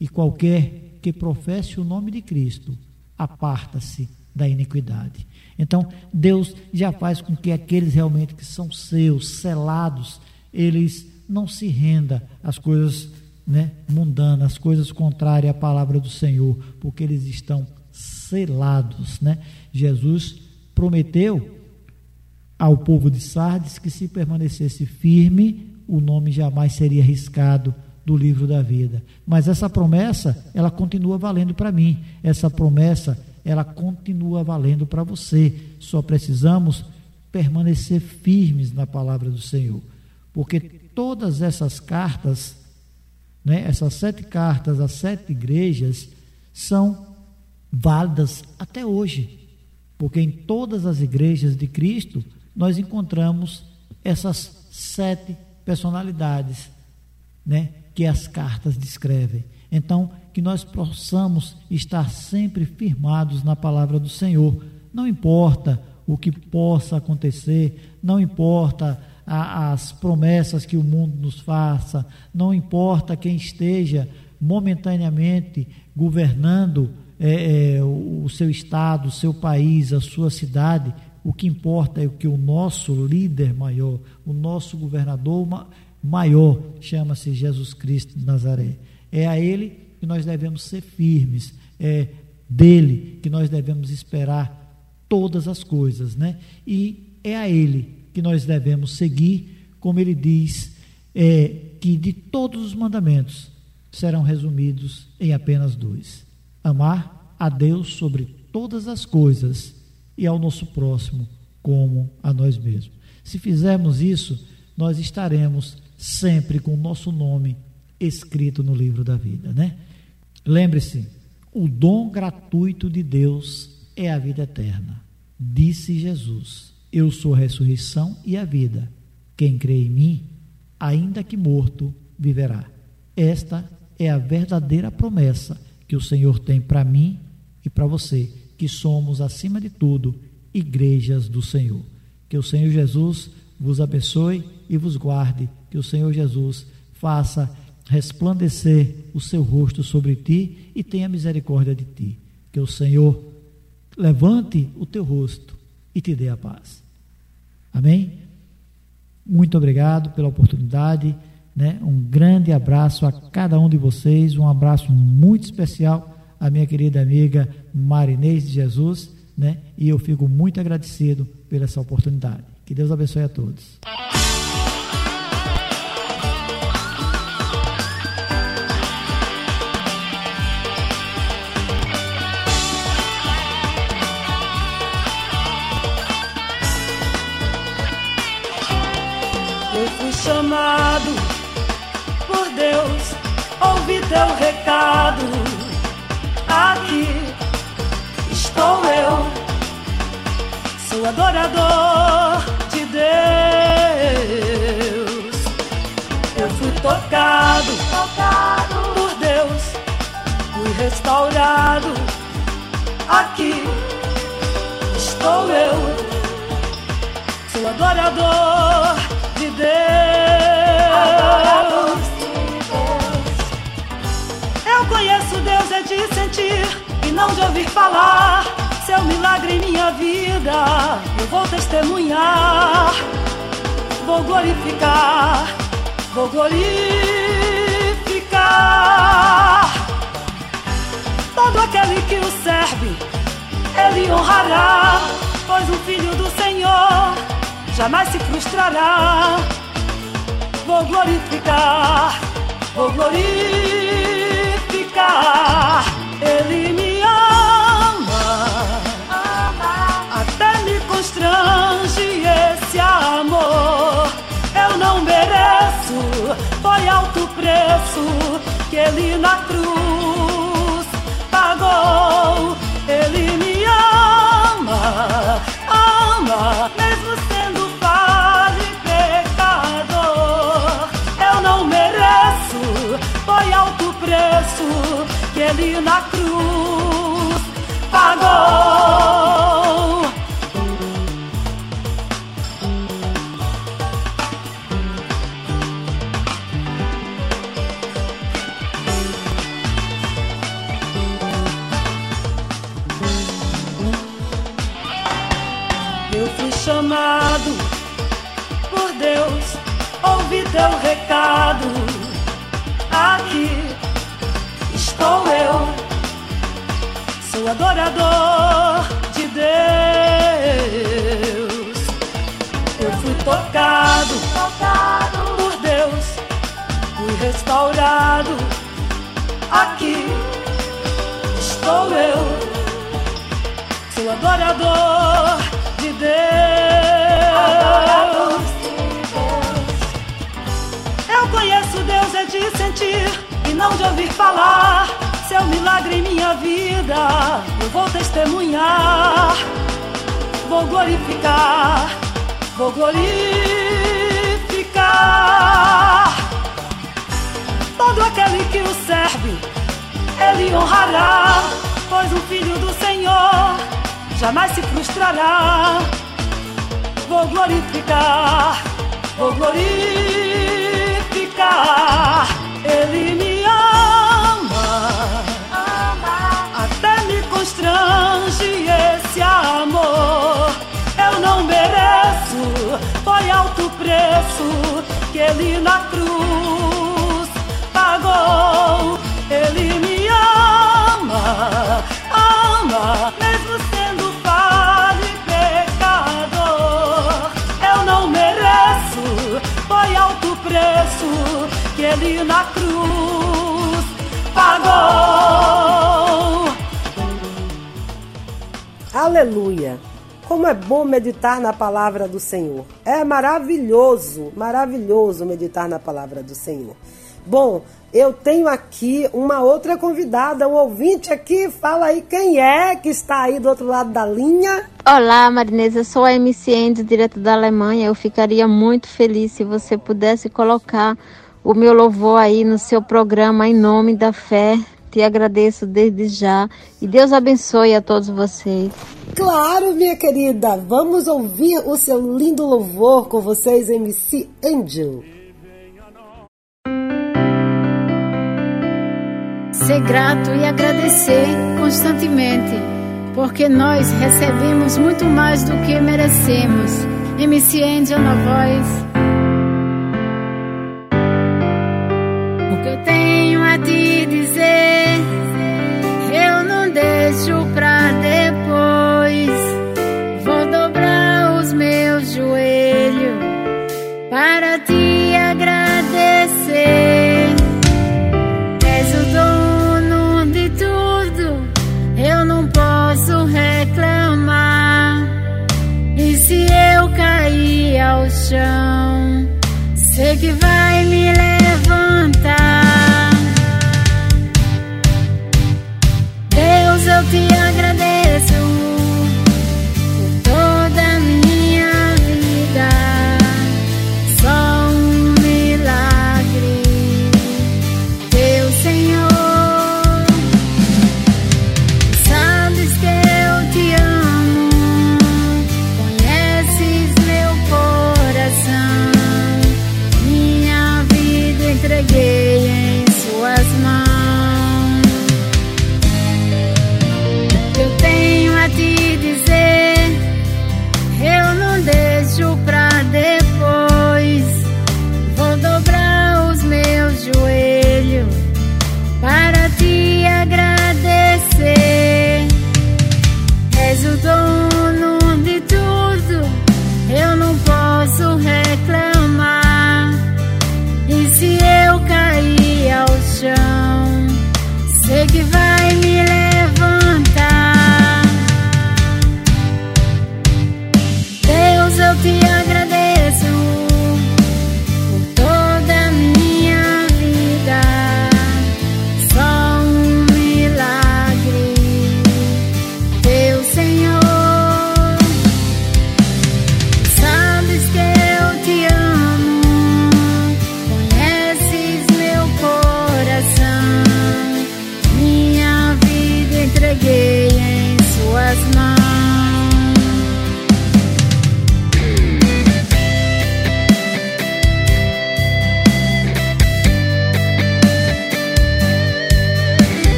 e qualquer que professe o nome de Cristo aparta-se da iniquidade. Então, Deus já faz com que aqueles realmente que são seus, selados, eles não se renda às coisas né, mundanas, as coisas contrárias à palavra do Senhor, porque eles estão selados, né? Jesus prometeu ao povo de Sardes que se permanecesse firme, o nome jamais seria riscado do livro da vida. Mas essa promessa, ela continua valendo para mim. Essa promessa, ela continua valendo para você. Só precisamos permanecer firmes na palavra do Senhor. Porque todas essas cartas, né, essas sete cartas às sete igrejas, são válidas até hoje. Porque em todas as igrejas de Cristo, nós encontramos essas sete personalidades, né, que as cartas descrevem. Então, que nós possamos estar sempre firmados na palavra do Senhor. Não importa o que possa acontecer, não importa a, as promessas que o mundo nos faça, não importa quem esteja momentaneamente governando é, é, o, seu estado, o seu país, a sua cidade, o que importa é o que o nosso líder maior, o nosso governador maior, chama-se Jesus Cristo de Nazaré. É a Ele que nós devemos ser firmes, é dele que nós devemos esperar todas as coisas, né? E é a Ele que nós devemos seguir, como Ele diz, é, que de todos os mandamentos serão resumidos em apenas dois: amar a Deus sobre todas as coisas e ao nosso próximo como a nós mesmos. Se fizermos isso, nós estaremos sempre com o nosso nome escrito no livro da vida, né? Lembre-se, o dom gratuito de Deus é a vida eterna. Disse Jesus: Eu sou a ressurreição e a vida. Quem crê em mim, ainda que morto, viverá. Esta é a verdadeira promessa que o Senhor tem para mim e para você, que somos, acima de tudo, igrejas do Senhor. Que o Senhor Jesus vos abençoe e vos guarde. Que o Senhor Jesus faça resplandecer o seu rosto sobre ti e tenha misericórdia de ti. Que o Senhor levante o teu rosto e te dê a paz. Amém? Muito obrigado pela oportunidade. Né? Um grande abraço a cada um de vocês, um abraço muito especial à minha querida amiga Marinês de Jesus, né? E eu fico muito agradecido pela essa oportunidade. Que Deus abençoe a todos. Teu recado. Aqui estou eu, sou adorador de Deus. Eu fui tocado, tocado por Deus, fui restaurado. Aqui estou eu, sou adorador de Deus. Eu Deus é de sentir e não de ouvir falar. Seu milagre em minha vida, eu vou testemunhar. Vou glorificar, vou glorificar. Todo aquele que o serve, ele honrará, pois o Filho do Senhor jamais se frustrará. Vou glorificar, vou glorificar. Ele me ama, até me constrange esse amor. Eu não mereço, foi alto preço que ele na cruz na cruz pagou. Eu fui chamado por Deus, ouvi teu recado. Sou adorador de Deus. Eu fui tocado, tocado por Deus, fui restaurado. Aqui estou eu, sou adorador de Deus. Eu conheço Deus é de sentir e não de ouvir falar. Seu milagre em minha vida, eu vou testemunhar, vou glorificar, vou glorificar. Todo aquele que o serve, ele honrará, pois o filho do Senhor jamais se frustrará. Vou glorificar, vou glorificar. Ele me constrange esse amor. Eu não mereço, foi alto preço que ele na cruz pagou. Ele me ama, ama, mesmo sendo falho e pecador. Eu não mereço, foi alto preço que ele na cruz pagou. Aleluia! Como é bom meditar na palavra do Senhor. É maravilhoso, maravilhoso meditar na palavra do Senhor. Bom, eu tenho aqui uma outra convidada, um ouvinte aqui. Fala aí quem é que está aí do outro lado da linha. Olá, Marinês. Eu sou a MC Andy, direto da Alemanha. Eu ficaria muito feliz se você pudesse colocar o meu louvor aí no seu programa em nome da fé. Te agradeço desde já e Deus abençoe a todos vocês. Claro, minha querida. Vamos ouvir o seu lindo louvor com vocês, MC Angel. Ser grato e agradecer constantemente, porque nós recebemos muito mais do que merecemos. MC Angel na voz. O que eu tenho a te dizer, para te agradecer. És o dono de tudo, eu não posso reclamar. E se eu cair ao chão, sei que vai me levantar. Deus, eu te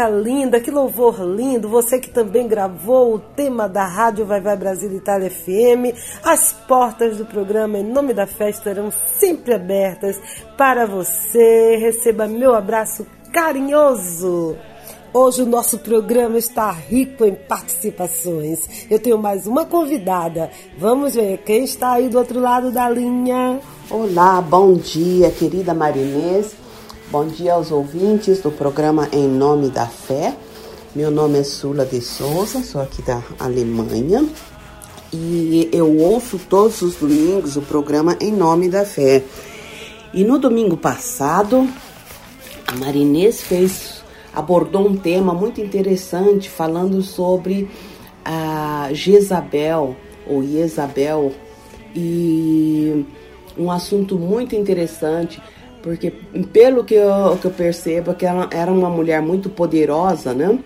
música linda, que louvor lindo. Você que também gravou o tema da Rádio Vai Vai Brasil Itália FM. As portas do programa Em Nome da Festa estarão sempre abertas para você. Receba meu abraço carinhoso. Hoje o nosso programa está rico em participações. Eu tenho mais uma convidada. Vamos ver quem está aí do outro lado da linha. Olá, bom dia, querida Marinês. Bom dia aos ouvintes do programa Em Nome da Fé. Meu nome é Sula de Souza, sou aqui da Alemanha e eu ouço todos os domingos o programa Em Nome da Fé. E no domingo passado, a Marinês fez abordou um tema muito interessante falando sobre a Jezabel ou Jezabel e um assunto muito interessante porque pelo que eu, que eu percebo que ela era uma mulher muito poderosa, né?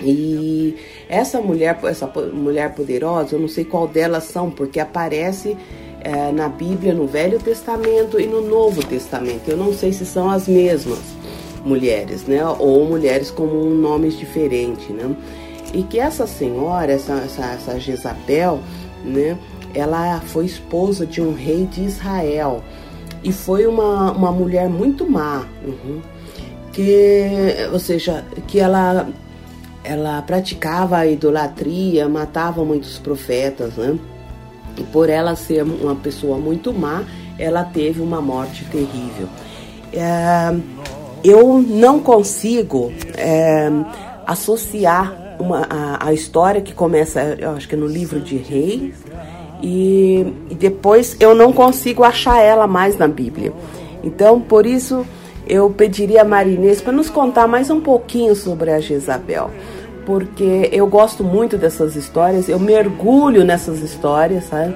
E essa mulher, essa mulher poderosa, eu não sei qual delas são, porque aparece é, na Bíblia, no Velho Testamento e no Novo Testamento. Eu não sei se são as mesmas mulheres, né? Ou mulheres com nomes diferentes, né? E que essa senhora, essa, essa, essa Jezabel, né? Ela foi esposa de um rei de Israel e foi uma, uma mulher muito má, uhum, que, ou seja, que ela, ela praticava a idolatria, matava muitos profetas, né? E por ela ser uma pessoa muito má, ela teve uma morte terrível. É, eu não consigo é, associar uma, a, a, história que começa, eu acho que no livro de Reis, e, e depois eu não consigo achar ela mais na Bíblia. Então, por isso, eu pediria a Marinês para nos contar mais um pouquinho sobre a Jezabel, porque eu gosto muito dessas histórias, eu mergulho nessas histórias, sabe?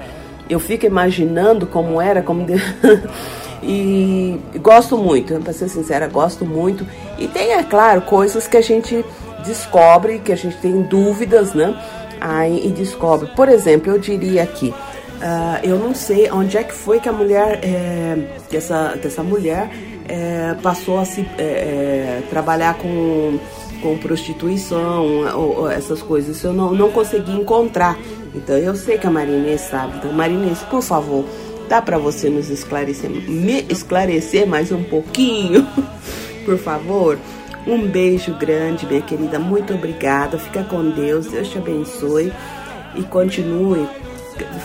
Eu fico imaginando como era, como de... [laughs] e gosto muito, para ser sincera, gosto muito. E tem, é claro, coisas que a gente descobre, que a gente tem dúvidas, né? Aí e descobre. Por exemplo, eu diria aqui, uh, eu não sei onde é que foi que a mulher, é, que, essa, que essa mulher é, passou a se é, trabalhar com, com prostituição, ou, ou, essas coisas. Isso eu não, não consegui encontrar. Então eu sei que a Marinês sabe. Então, Marinês, por favor, dá para você nos esclarecer, me esclarecer mais um pouquinho, [laughs] por favor? Um beijo grande, minha querida. Muito obrigada. Fica com Deus. Deus te abençoe e continue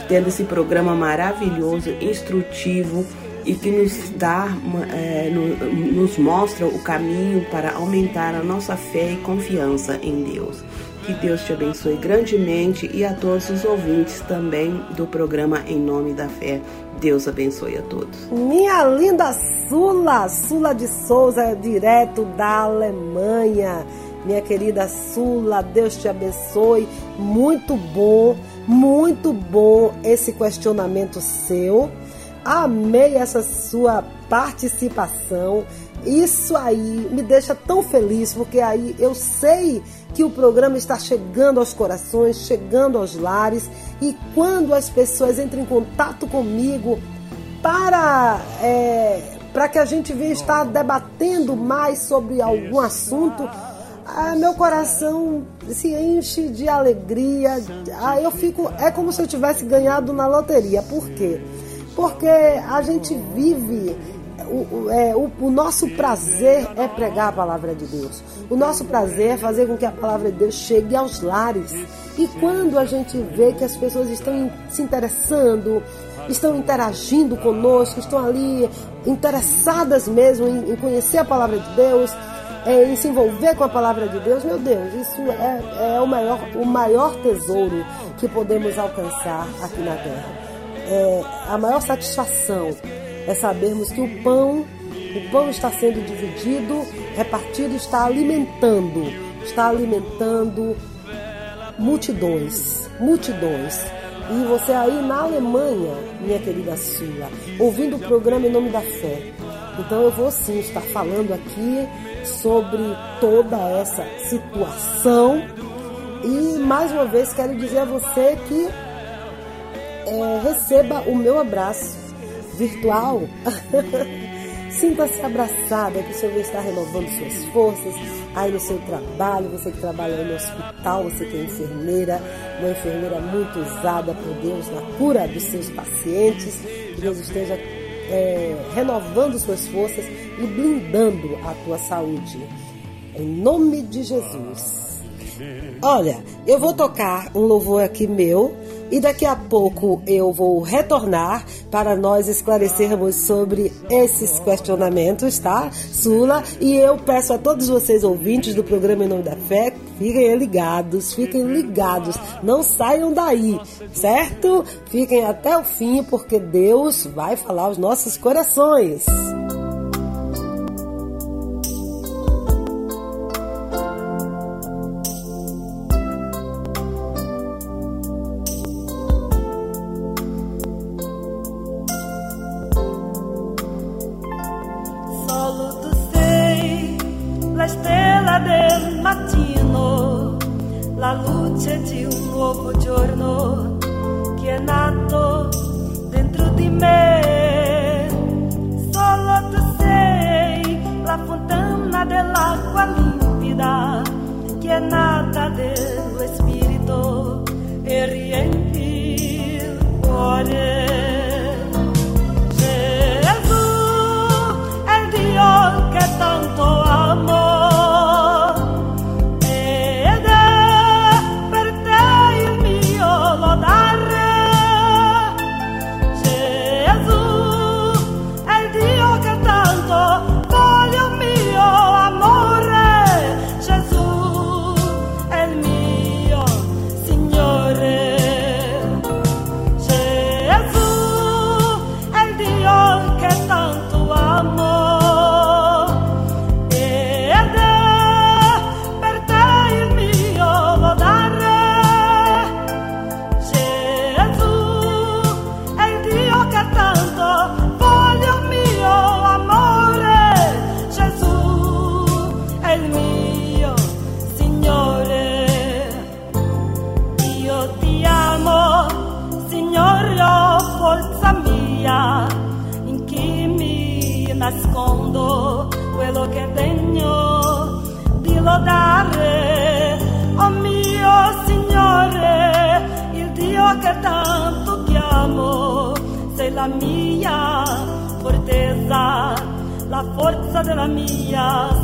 tendo esse programa maravilhoso, instrutivo e que nos dá, é, nos mostra o caminho para aumentar a nossa fé e confiança em Deus. Que Deus te abençoe grandemente e a todos os ouvintes também do programa Em Nome da Fé. Deus abençoe a todos. Minha linda Sula, Sula de Souza, direto da Alemanha. Minha querida Sula, Deus te abençoe. Muito bom, muito bom esse questionamento seu. Amei essa sua participação. Isso aí me deixa tão feliz, porque aí eu sei que o programa está chegando aos corações, chegando aos lares, e quando as pessoas entram em contato comigo para, é, para que a gente venha estar debatendo mais sobre algum assunto, ah, meu coração se enche de alegria. Ah, eu fico, é como se eu tivesse ganhado na loteria. Por quê? Porque a gente vive o, é, o, o, nosso prazer é pregar a palavra de Deus. O nosso prazer é fazer com que a palavra de Deus chegue aos lares. E quando a gente vê que as pessoas estão se interessando, estão interagindo conosco, estão ali interessadas mesmo em, em conhecer a palavra de Deus, é, em se envolver com a palavra de Deus, meu Deus, isso é, é o, maior, o maior tesouro que podemos alcançar aqui na terra. É a maior satisfação é sabermos que o pão, o pão está sendo dividido, repartido, está alimentando, está alimentando multidões, multidões. E você aí na Alemanha, minha querida Sula, ouvindo o programa Em Nome da Fé. Então eu vou sim estar falando aqui sobre toda essa situação. E mais uma vez quero dizer a você que é, receba o meu abraço virtual. [laughs] Sinta-se abraçada, que o Senhor está renovando suas forças aí no seu trabalho, você que trabalha no hospital, você que é enfermeira, uma enfermeira muito usada por Deus na cura dos seus pacientes, que Deus esteja é, renovando suas forças e blindando a tua saúde. Em nome de Jesus. Olha, eu vou tocar um louvor aqui meu e daqui a pouco eu vou retornar para nós esclarecermos sobre esses questionamentos, tá? Sula, e eu peço a todos vocês ouvintes do programa Em Nome da Fé, fiquem ligados, fiquem ligados, não saiam daí, certo? Fiquem até o fim, porque Deus vai falar aos nossos corações. to do. Que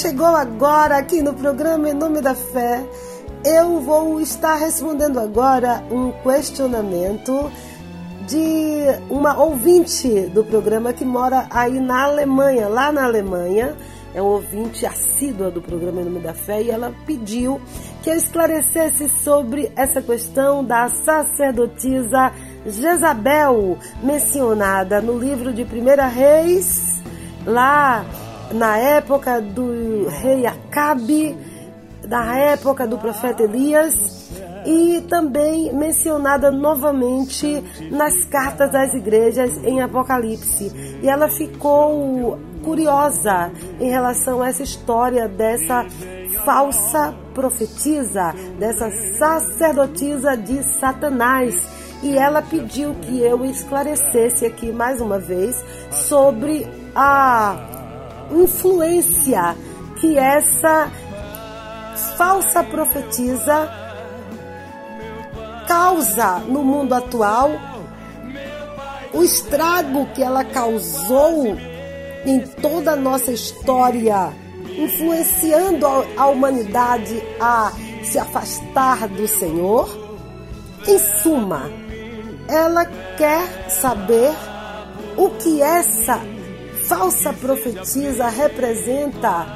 chegou agora aqui no programa Em Nome da Fé, eu vou estar respondendo agora um questionamento de uma ouvinte do programa que mora aí na Alemanha, lá na Alemanha. É um ouvinte assídua do programa Em Nome da Fé e ela pediu que eu esclarecesse sobre essa questão da sacerdotisa Jezabel, mencionada no livro de 1 Reis, lá na época do rei Acabe, da época do profeta Elias e também mencionada novamente nas cartas das igrejas em Apocalipse. E ela ficou curiosa em relação a essa história dessa falsa profetisa, dessa sacerdotisa de Satanás. E ela pediu que eu esclarecesse aqui mais uma vez sobre a influência que essa falsa profetisa causa no mundo atual, o estrago que ela causou em toda a nossa história, influenciando a humanidade a se afastar do Senhor. Em suma, ela quer saber o que essa falsa profetisa representa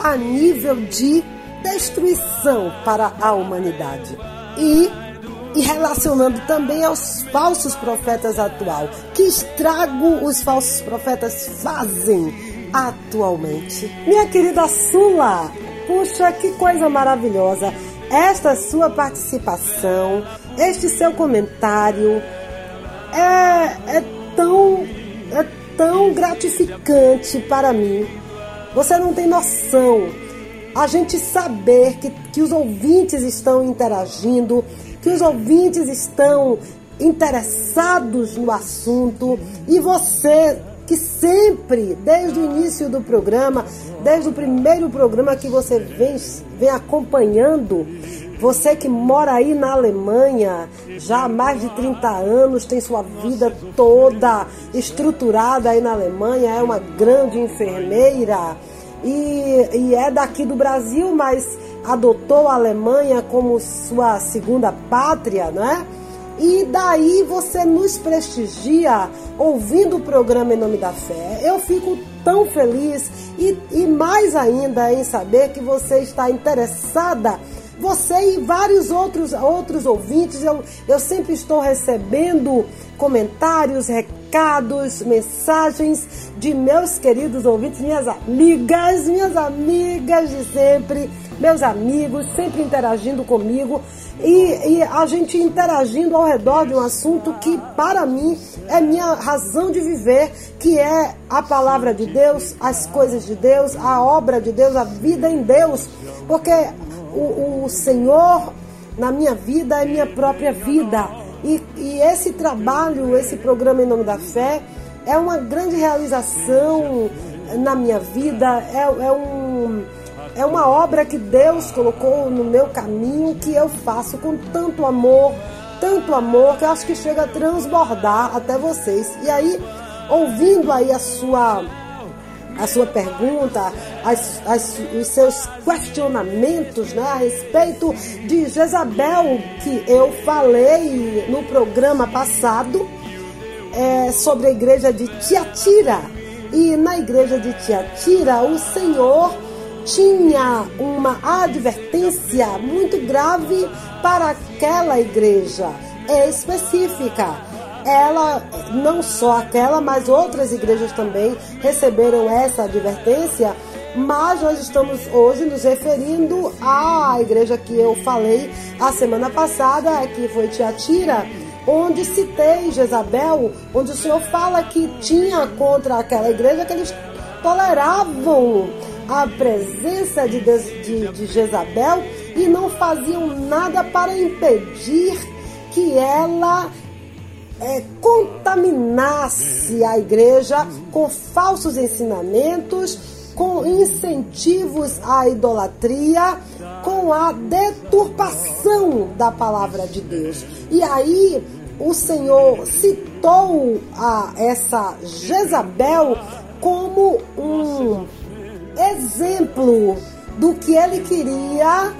a nível de destruição para a humanidade. E e relacionando também aos falsos profetas atual. Que estrago os falsos profetas fazem atualmente? Minha querida Sula, puxa, que coisa maravilhosa. Esta sua participação, este seu comentário é, é tão é tão gratificante para mim. Você não tem noção. A gente saber que, que os ouvintes estão interagindo, que os ouvintes estão interessados no assunto e você que sempre, desde o início do programa, desde o primeiro programa que você vem, vem acompanhando, você que mora aí na Alemanha já há mais de 30 anos, tem sua vida toda estruturada aí na Alemanha, é uma grande enfermeira e, e é daqui do Brasil, mas adotou a Alemanha como sua segunda pátria, não é? E daí você nos prestigia ouvindo o programa Em Nome da Fé. Eu fico tão feliz e, e mais ainda em saber que você está interessada você e vários outros, outros ouvintes, eu, eu sempre estou recebendo comentários, recados, mensagens de meus queridos ouvintes, minhas amigas, minhas amigas de sempre, meus amigos, sempre interagindo comigo e, e a gente interagindo ao redor de um assunto que, para mim, é minha razão de viver, que é a palavra de Deus, as coisas de Deus, a obra de Deus, a vida em Deus. Porque o, o Senhor na minha vida é minha própria vida. E, e esse trabalho, esse programa em nome da fé, é uma grande realização na minha vida, é, é, um, é uma obra que Deus colocou no meu caminho que eu faço com tanto amor, tanto amor que eu acho que chega a transbordar até vocês. E aí, ouvindo aí a sua a sua pergunta, as, as, os seus questionamentos né, a respeito de Jezabel, que eu falei no programa passado é, sobre a igreja de Tiatira. E na igreja de Tiatira, o Senhor tinha uma advertência muito grave para aquela igreja específica ela, não só aquela, mas outras igrejas também receberam essa advertência. Mas nós estamos hoje nos referindo à igreja que eu falei a semana passada, que foi Tiatira, onde citei Jezabel, onde o Senhor fala que tinha contra aquela igreja que eles toleravam a presença de, de, de Jezabel e não faziam nada para impedir que ela é, contaminasse a igreja com falsos ensinamentos, com incentivos à idolatria, com a deturpação da palavra de Deus. E aí o Senhor citou a essa Jezabel como um exemplo do que ele queria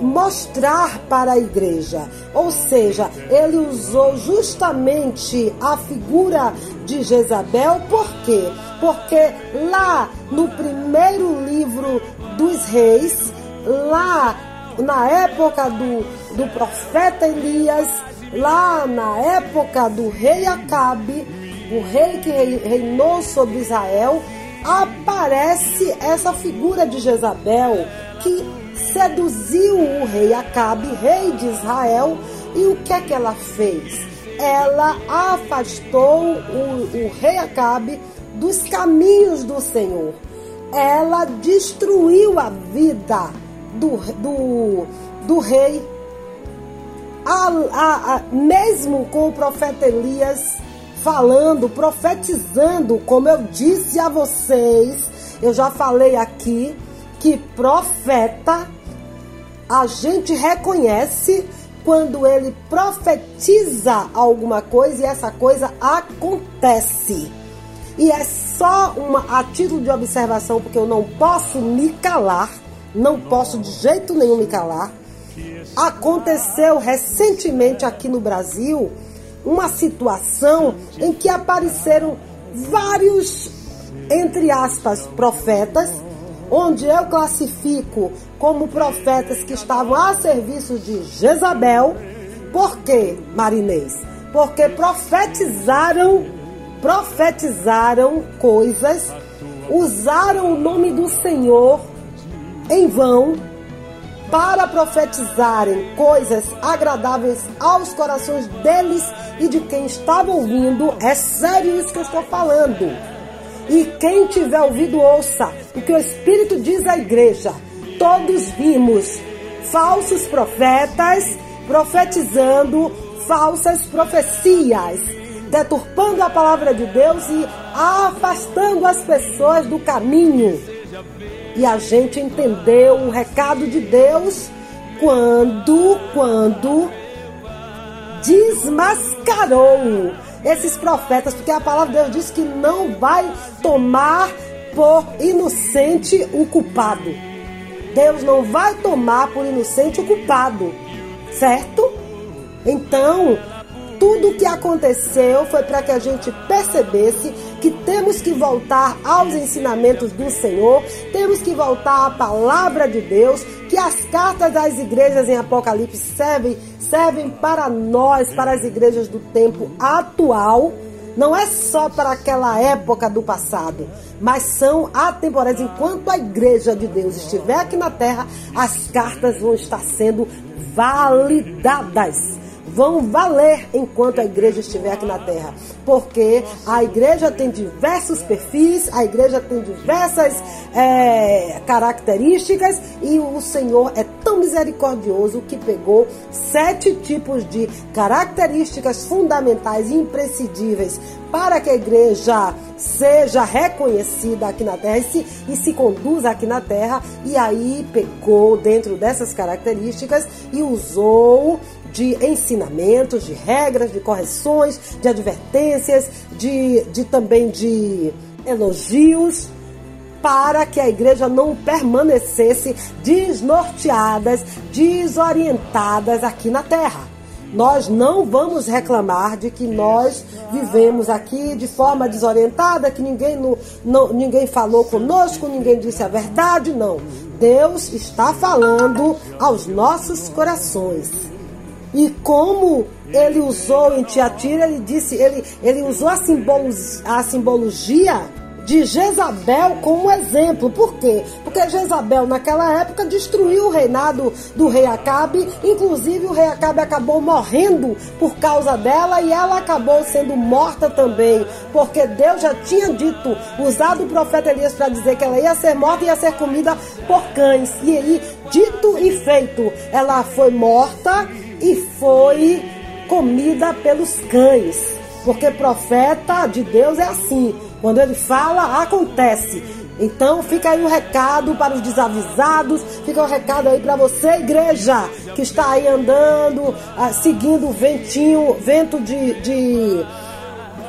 mostrar para a igreja. Ou seja, ele usou justamente a figura de Jezabel, por quê? Porque lá no primeiro livro dos reis, lá na época do, do profeta Elias, lá na época do rei Acabe, o rei que reinou sobre Israel, aparece essa figura de Jezabel que seduziu o rei Acabe, rei de Israel, e o que é que ela fez? Ela afastou o, o rei Acabe dos caminhos do Senhor. Ela destruiu a vida do, do, do rei. A, a, a, mesmo com o profeta Elias falando, profetizando, como eu disse a vocês, eu já falei aqui, que profeta a gente reconhece quando ele profetiza alguma coisa e essa coisa acontece. E é só uma, a título de observação, porque eu não posso me calar, não posso de jeito nenhum me calar. Aconteceu recentemente aqui no Brasil uma situação em que apareceram vários, entre aspas, profetas, onde eu classifico como profetas que estavam a serviço de Jezabel. Por quê, Marinês? Porque profetizaram, profetizaram coisas, usaram o nome do Senhor em vão para profetizarem coisas agradáveis aos corações deles e de quem estava ouvindo. É sério isso que eu estou falando. E quem tiver ouvido, ouça o que o Espírito diz à igreja. Todos vimos falsos profetas profetizando falsas profecias, deturpando a palavra de Deus e afastando as pessoas do caminho. E a gente entendeu o recado de Deus quando, quando desmascarou esses profetas, porque a palavra de Deus diz que não vai tomar por inocente o culpado. Deus não vai tomar por inocente o culpado, certo? Então, tudo o que aconteceu foi para que a gente percebesse que temos que voltar aos ensinamentos do Senhor, temos que voltar à palavra de Deus, que as cartas das igrejas em Apocalipse servem servem para nós, para as igrejas do tempo atual. Não é só para aquela época do passado, mas são atemporais. Enquanto a igreja de Deus estiver aqui na terra, as cartas vão estar sendo validadas vão valer enquanto a igreja estiver aqui na terra. Porque a igreja tem diversos perfis, a igreja tem diversas é, características e o Senhor é tão misericordioso que pegou sete tipos de características fundamentais e imprescindíveis para que a igreja seja reconhecida aqui na terra e se, e se conduza aqui na terra. E aí pegou dentro dessas características e usou de ensinamentos, de regras, de correções, de advertências, de, de também de elogios, para que a igreja não permanecesse desnorteadas, desorientadas aqui na terra. Nós não vamos reclamar de que nós vivemos aqui de forma desorientada, que ninguém, no, não, ninguém falou conosco, ninguém disse a verdade, não. Deus está falando aos nossos corações. E como ele usou em Tiatira, ele disse, ele, ele usou a, simbolo, a simbologia de Jezabel como exemplo. Por quê? Porque Jezabel, naquela época, destruiu o reinado do rei Acabe. Inclusive, o rei Acabe acabou morrendo por causa dela e ela acabou sendo morta também. Porque Deus já tinha dito, usado o profeta Elias para dizer que ela ia ser morta e ia ser comida por cães. E aí, dito e feito, ela foi morta e foi comida pelos cães. Porque profeta de Deus é assim. Quando ele fala, acontece. Então fica aí um recado para os desavisados, fica um recado aí para você, igreja, que está aí andando, ah, seguindo o ventinho, vento de, de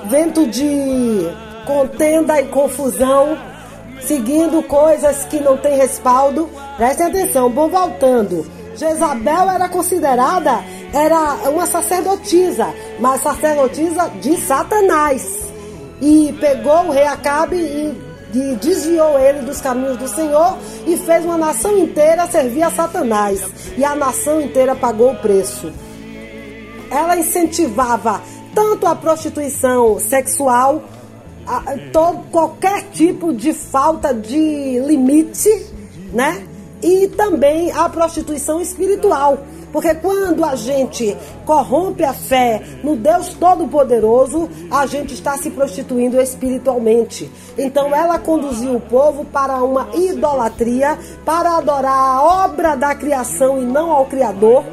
vento de contenda e confusão, seguindo coisas que não têm respaldo. Prestem atenção, bom voltando. Jezabel era considerada era uma sacerdotisa, mas sacerdotisa de Satanás. E pegou o rei Acabe e, e desviou ele dos caminhos do Senhor e fez uma nação inteira servir a Satanás. E a nação inteira pagou o preço. Ela incentivava tanto a prostituição sexual a, todo, qualquer tipo de falta de limite, né? E também a prostituição espiritual. Porque quando a gente corrompe a fé no Deus Todo-Poderoso, a gente está se prostituindo espiritualmente. Então ela conduziu o povo para uma idolatria, para adorar a obra da criação e não ao Criador.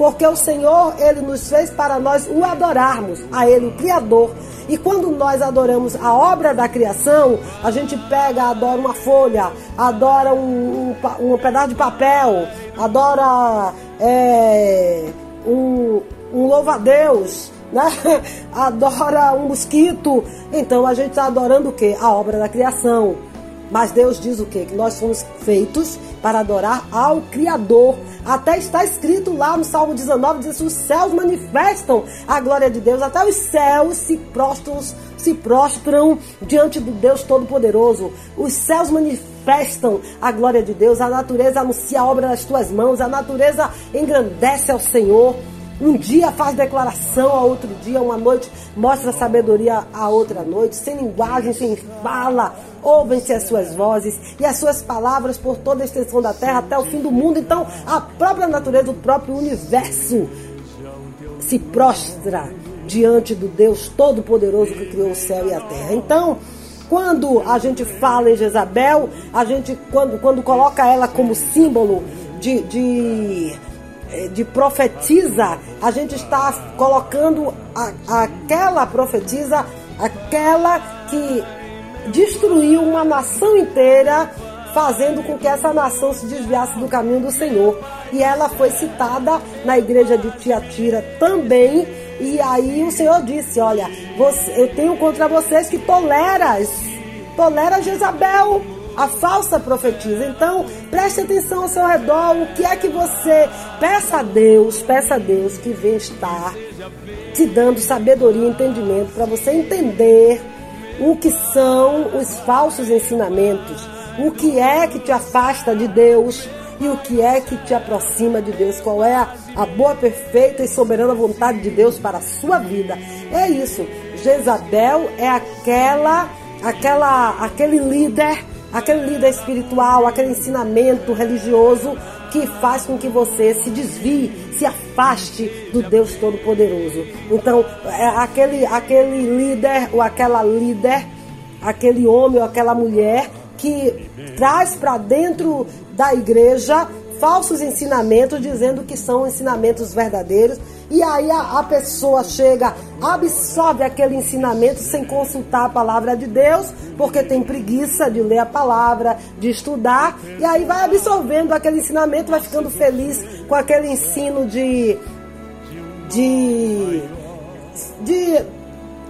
Porque o Senhor, Ele nos fez para nós o adorarmos, a Ele, o Criador. E quando nós adoramos a obra da criação, a gente pega, adora uma folha, adora um, um, um pedaço de papel, adora é, um, um louva-a-Deus, né? [laughs] adora um mosquito. Então a gente está adorando o que? A obra da criação. Mas Deus diz o quê? Que nós fomos feitos para adorar ao Criador. Até está escrito lá no Salmo 19, diz assim, os céus manifestam a glória de Deus, até os céus se prostram, se prostram diante do Deus Todo-Poderoso. Os céus manifestam a glória de Deus, a natureza anuncia a obra das tuas mãos, a natureza engrandece ao Senhor. Um dia faz declaração a outro dia, uma noite mostra sabedoria a outra noite, sem linguagem, sem fala, ouvem-se as suas vozes e as suas palavras por toda a extensão da terra até o fim do mundo. Então, a própria natureza, o próprio universo se prostra diante do Deus Todo-Poderoso que criou o céu e a terra. Então, quando a gente fala em Jezabel, a gente, quando, quando coloca ela como símbolo de, de de profetiza, a gente está colocando a, aquela profetiza, aquela que destruiu uma nação inteira, fazendo com que essa nação se desviasse do caminho do Senhor. E ela foi citada na igreja de Tiatira também. E aí o Senhor disse: Olha, você, eu tenho contra vocês que toleras, tolera Jezabel a falsa profetiza. Então, preste atenção ao seu redor. O que é que você peça a Deus, peça a Deus que vem estar te dando sabedoria e entendimento para você entender o que são os falsos ensinamentos, o que é que te afasta de Deus e o que é que te aproxima de Deus, qual é a, a boa, perfeita e soberana vontade de Deus para a sua vida. É isso. Jezabel é aquela aquela aquele líder aquele líder espiritual, aquele ensinamento religioso que faz com que você se desvie, se afaste do Deus Todo-Poderoso. Então, é aquele, aquele líder ou aquela líder, aquele homem ou aquela mulher que traz para dentro da igreja falsos ensinamentos, dizendo que são ensinamentos verdadeiros e aí a, a pessoa chega, absorve aquele ensinamento sem consultar a palavra de Deus, porque tem preguiça de ler a palavra, de estudar, e aí vai absorvendo aquele ensinamento, vai ficando feliz com aquele ensino de. de. de.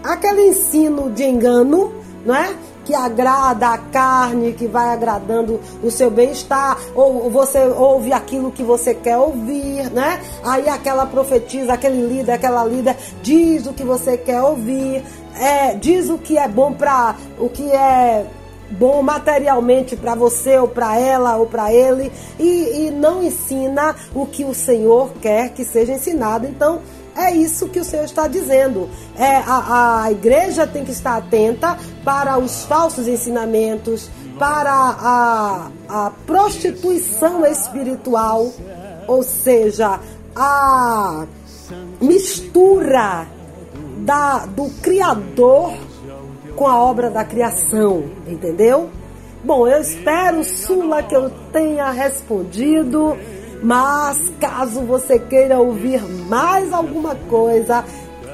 aquele ensino de engano, não é? Que agrada a carne, que vai agradando o seu bem-estar, ou você ouve aquilo que você quer ouvir, né? Aí aquela profetiza, aquele líder, aquela líder diz o que você quer ouvir, é, diz o que é bom para o que é bom materialmente para você ou para ela ou para ele e, e não ensina o que o Senhor quer que seja ensinado. Então, é isso que o Senhor está dizendo. É, a, a igreja tem que estar atenta para os falsos ensinamentos, para a, a prostituição espiritual, ou seja, a mistura da, do Criador com a obra da criação, entendeu? Bom, eu espero, Sula, que eu tenha respondido. Mas caso você queira ouvir mais alguma coisa,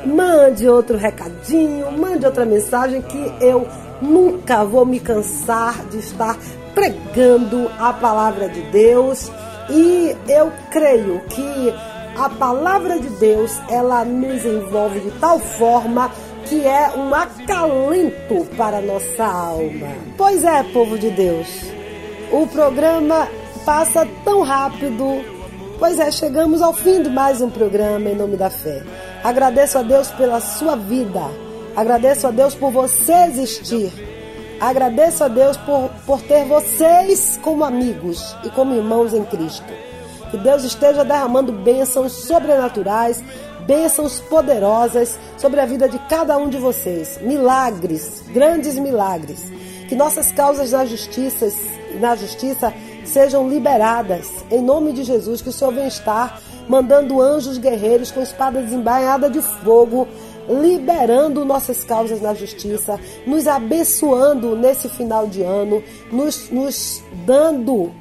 mande outro recadinho, mande outra mensagem que eu nunca vou me cansar de estar pregando a palavra de Deus. E eu creio que a palavra de Deus, ela nos envolve de tal forma que é um acalento para nossa alma. Pois é, povo de Deus, o programa passa tão rápido. Pois é, chegamos ao fim de mais um programa em nome da fé. Agradeço a Deus pela sua vida. Agradeço a Deus por você existir. Agradeço a Deus por, por ter vocês como amigos e como irmãos em Cristo. Que Deus esteja derramando bênçãos sobrenaturais, bênçãos poderosas sobre a vida de cada um de vocês. Milagres, grandes milagres. Que nossas causas na justiça, na justiça sejam liberadas. Em nome de Jesus, que o Senhor venha estar mandando anjos guerreiros com espada desembainhada de fogo, liberando nossas causas na justiça, nos abençoando nesse final de ano, nos, nos dando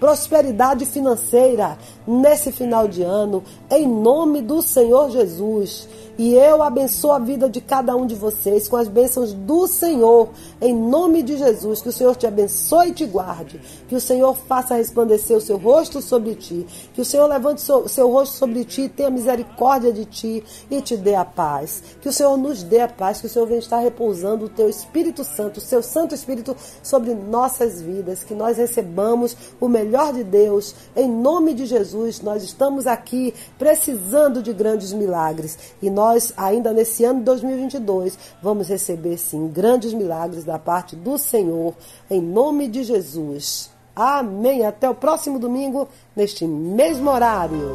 prosperidade financeira nesse final de ano, em nome do Senhor Jesus. E eu abençoo a vida de cada um de vocês com as bênçãos do Senhor, em nome de Jesus. Que o Senhor te abençoe e te guarde. Que o Senhor faça resplandecer o seu rosto sobre ti. Que o Senhor levante o seu rosto sobre ti, tenha misericórdia de ti e te dê a paz. Que o Senhor nos dê a paz. Que o Senhor venha estar repousando o teu Espírito Santo, o seu Santo Espírito sobre nossas vidas. Que nós recebamos o melhor de Deus. Em nome de Jesus, nós estamos aqui precisando de grandes milagres. E nós nós, ainda nesse ano de 2022, vamos receber sim grandes milagres da parte do Senhor, em nome de Jesus. Amém. Até o próximo domingo, neste mesmo horário.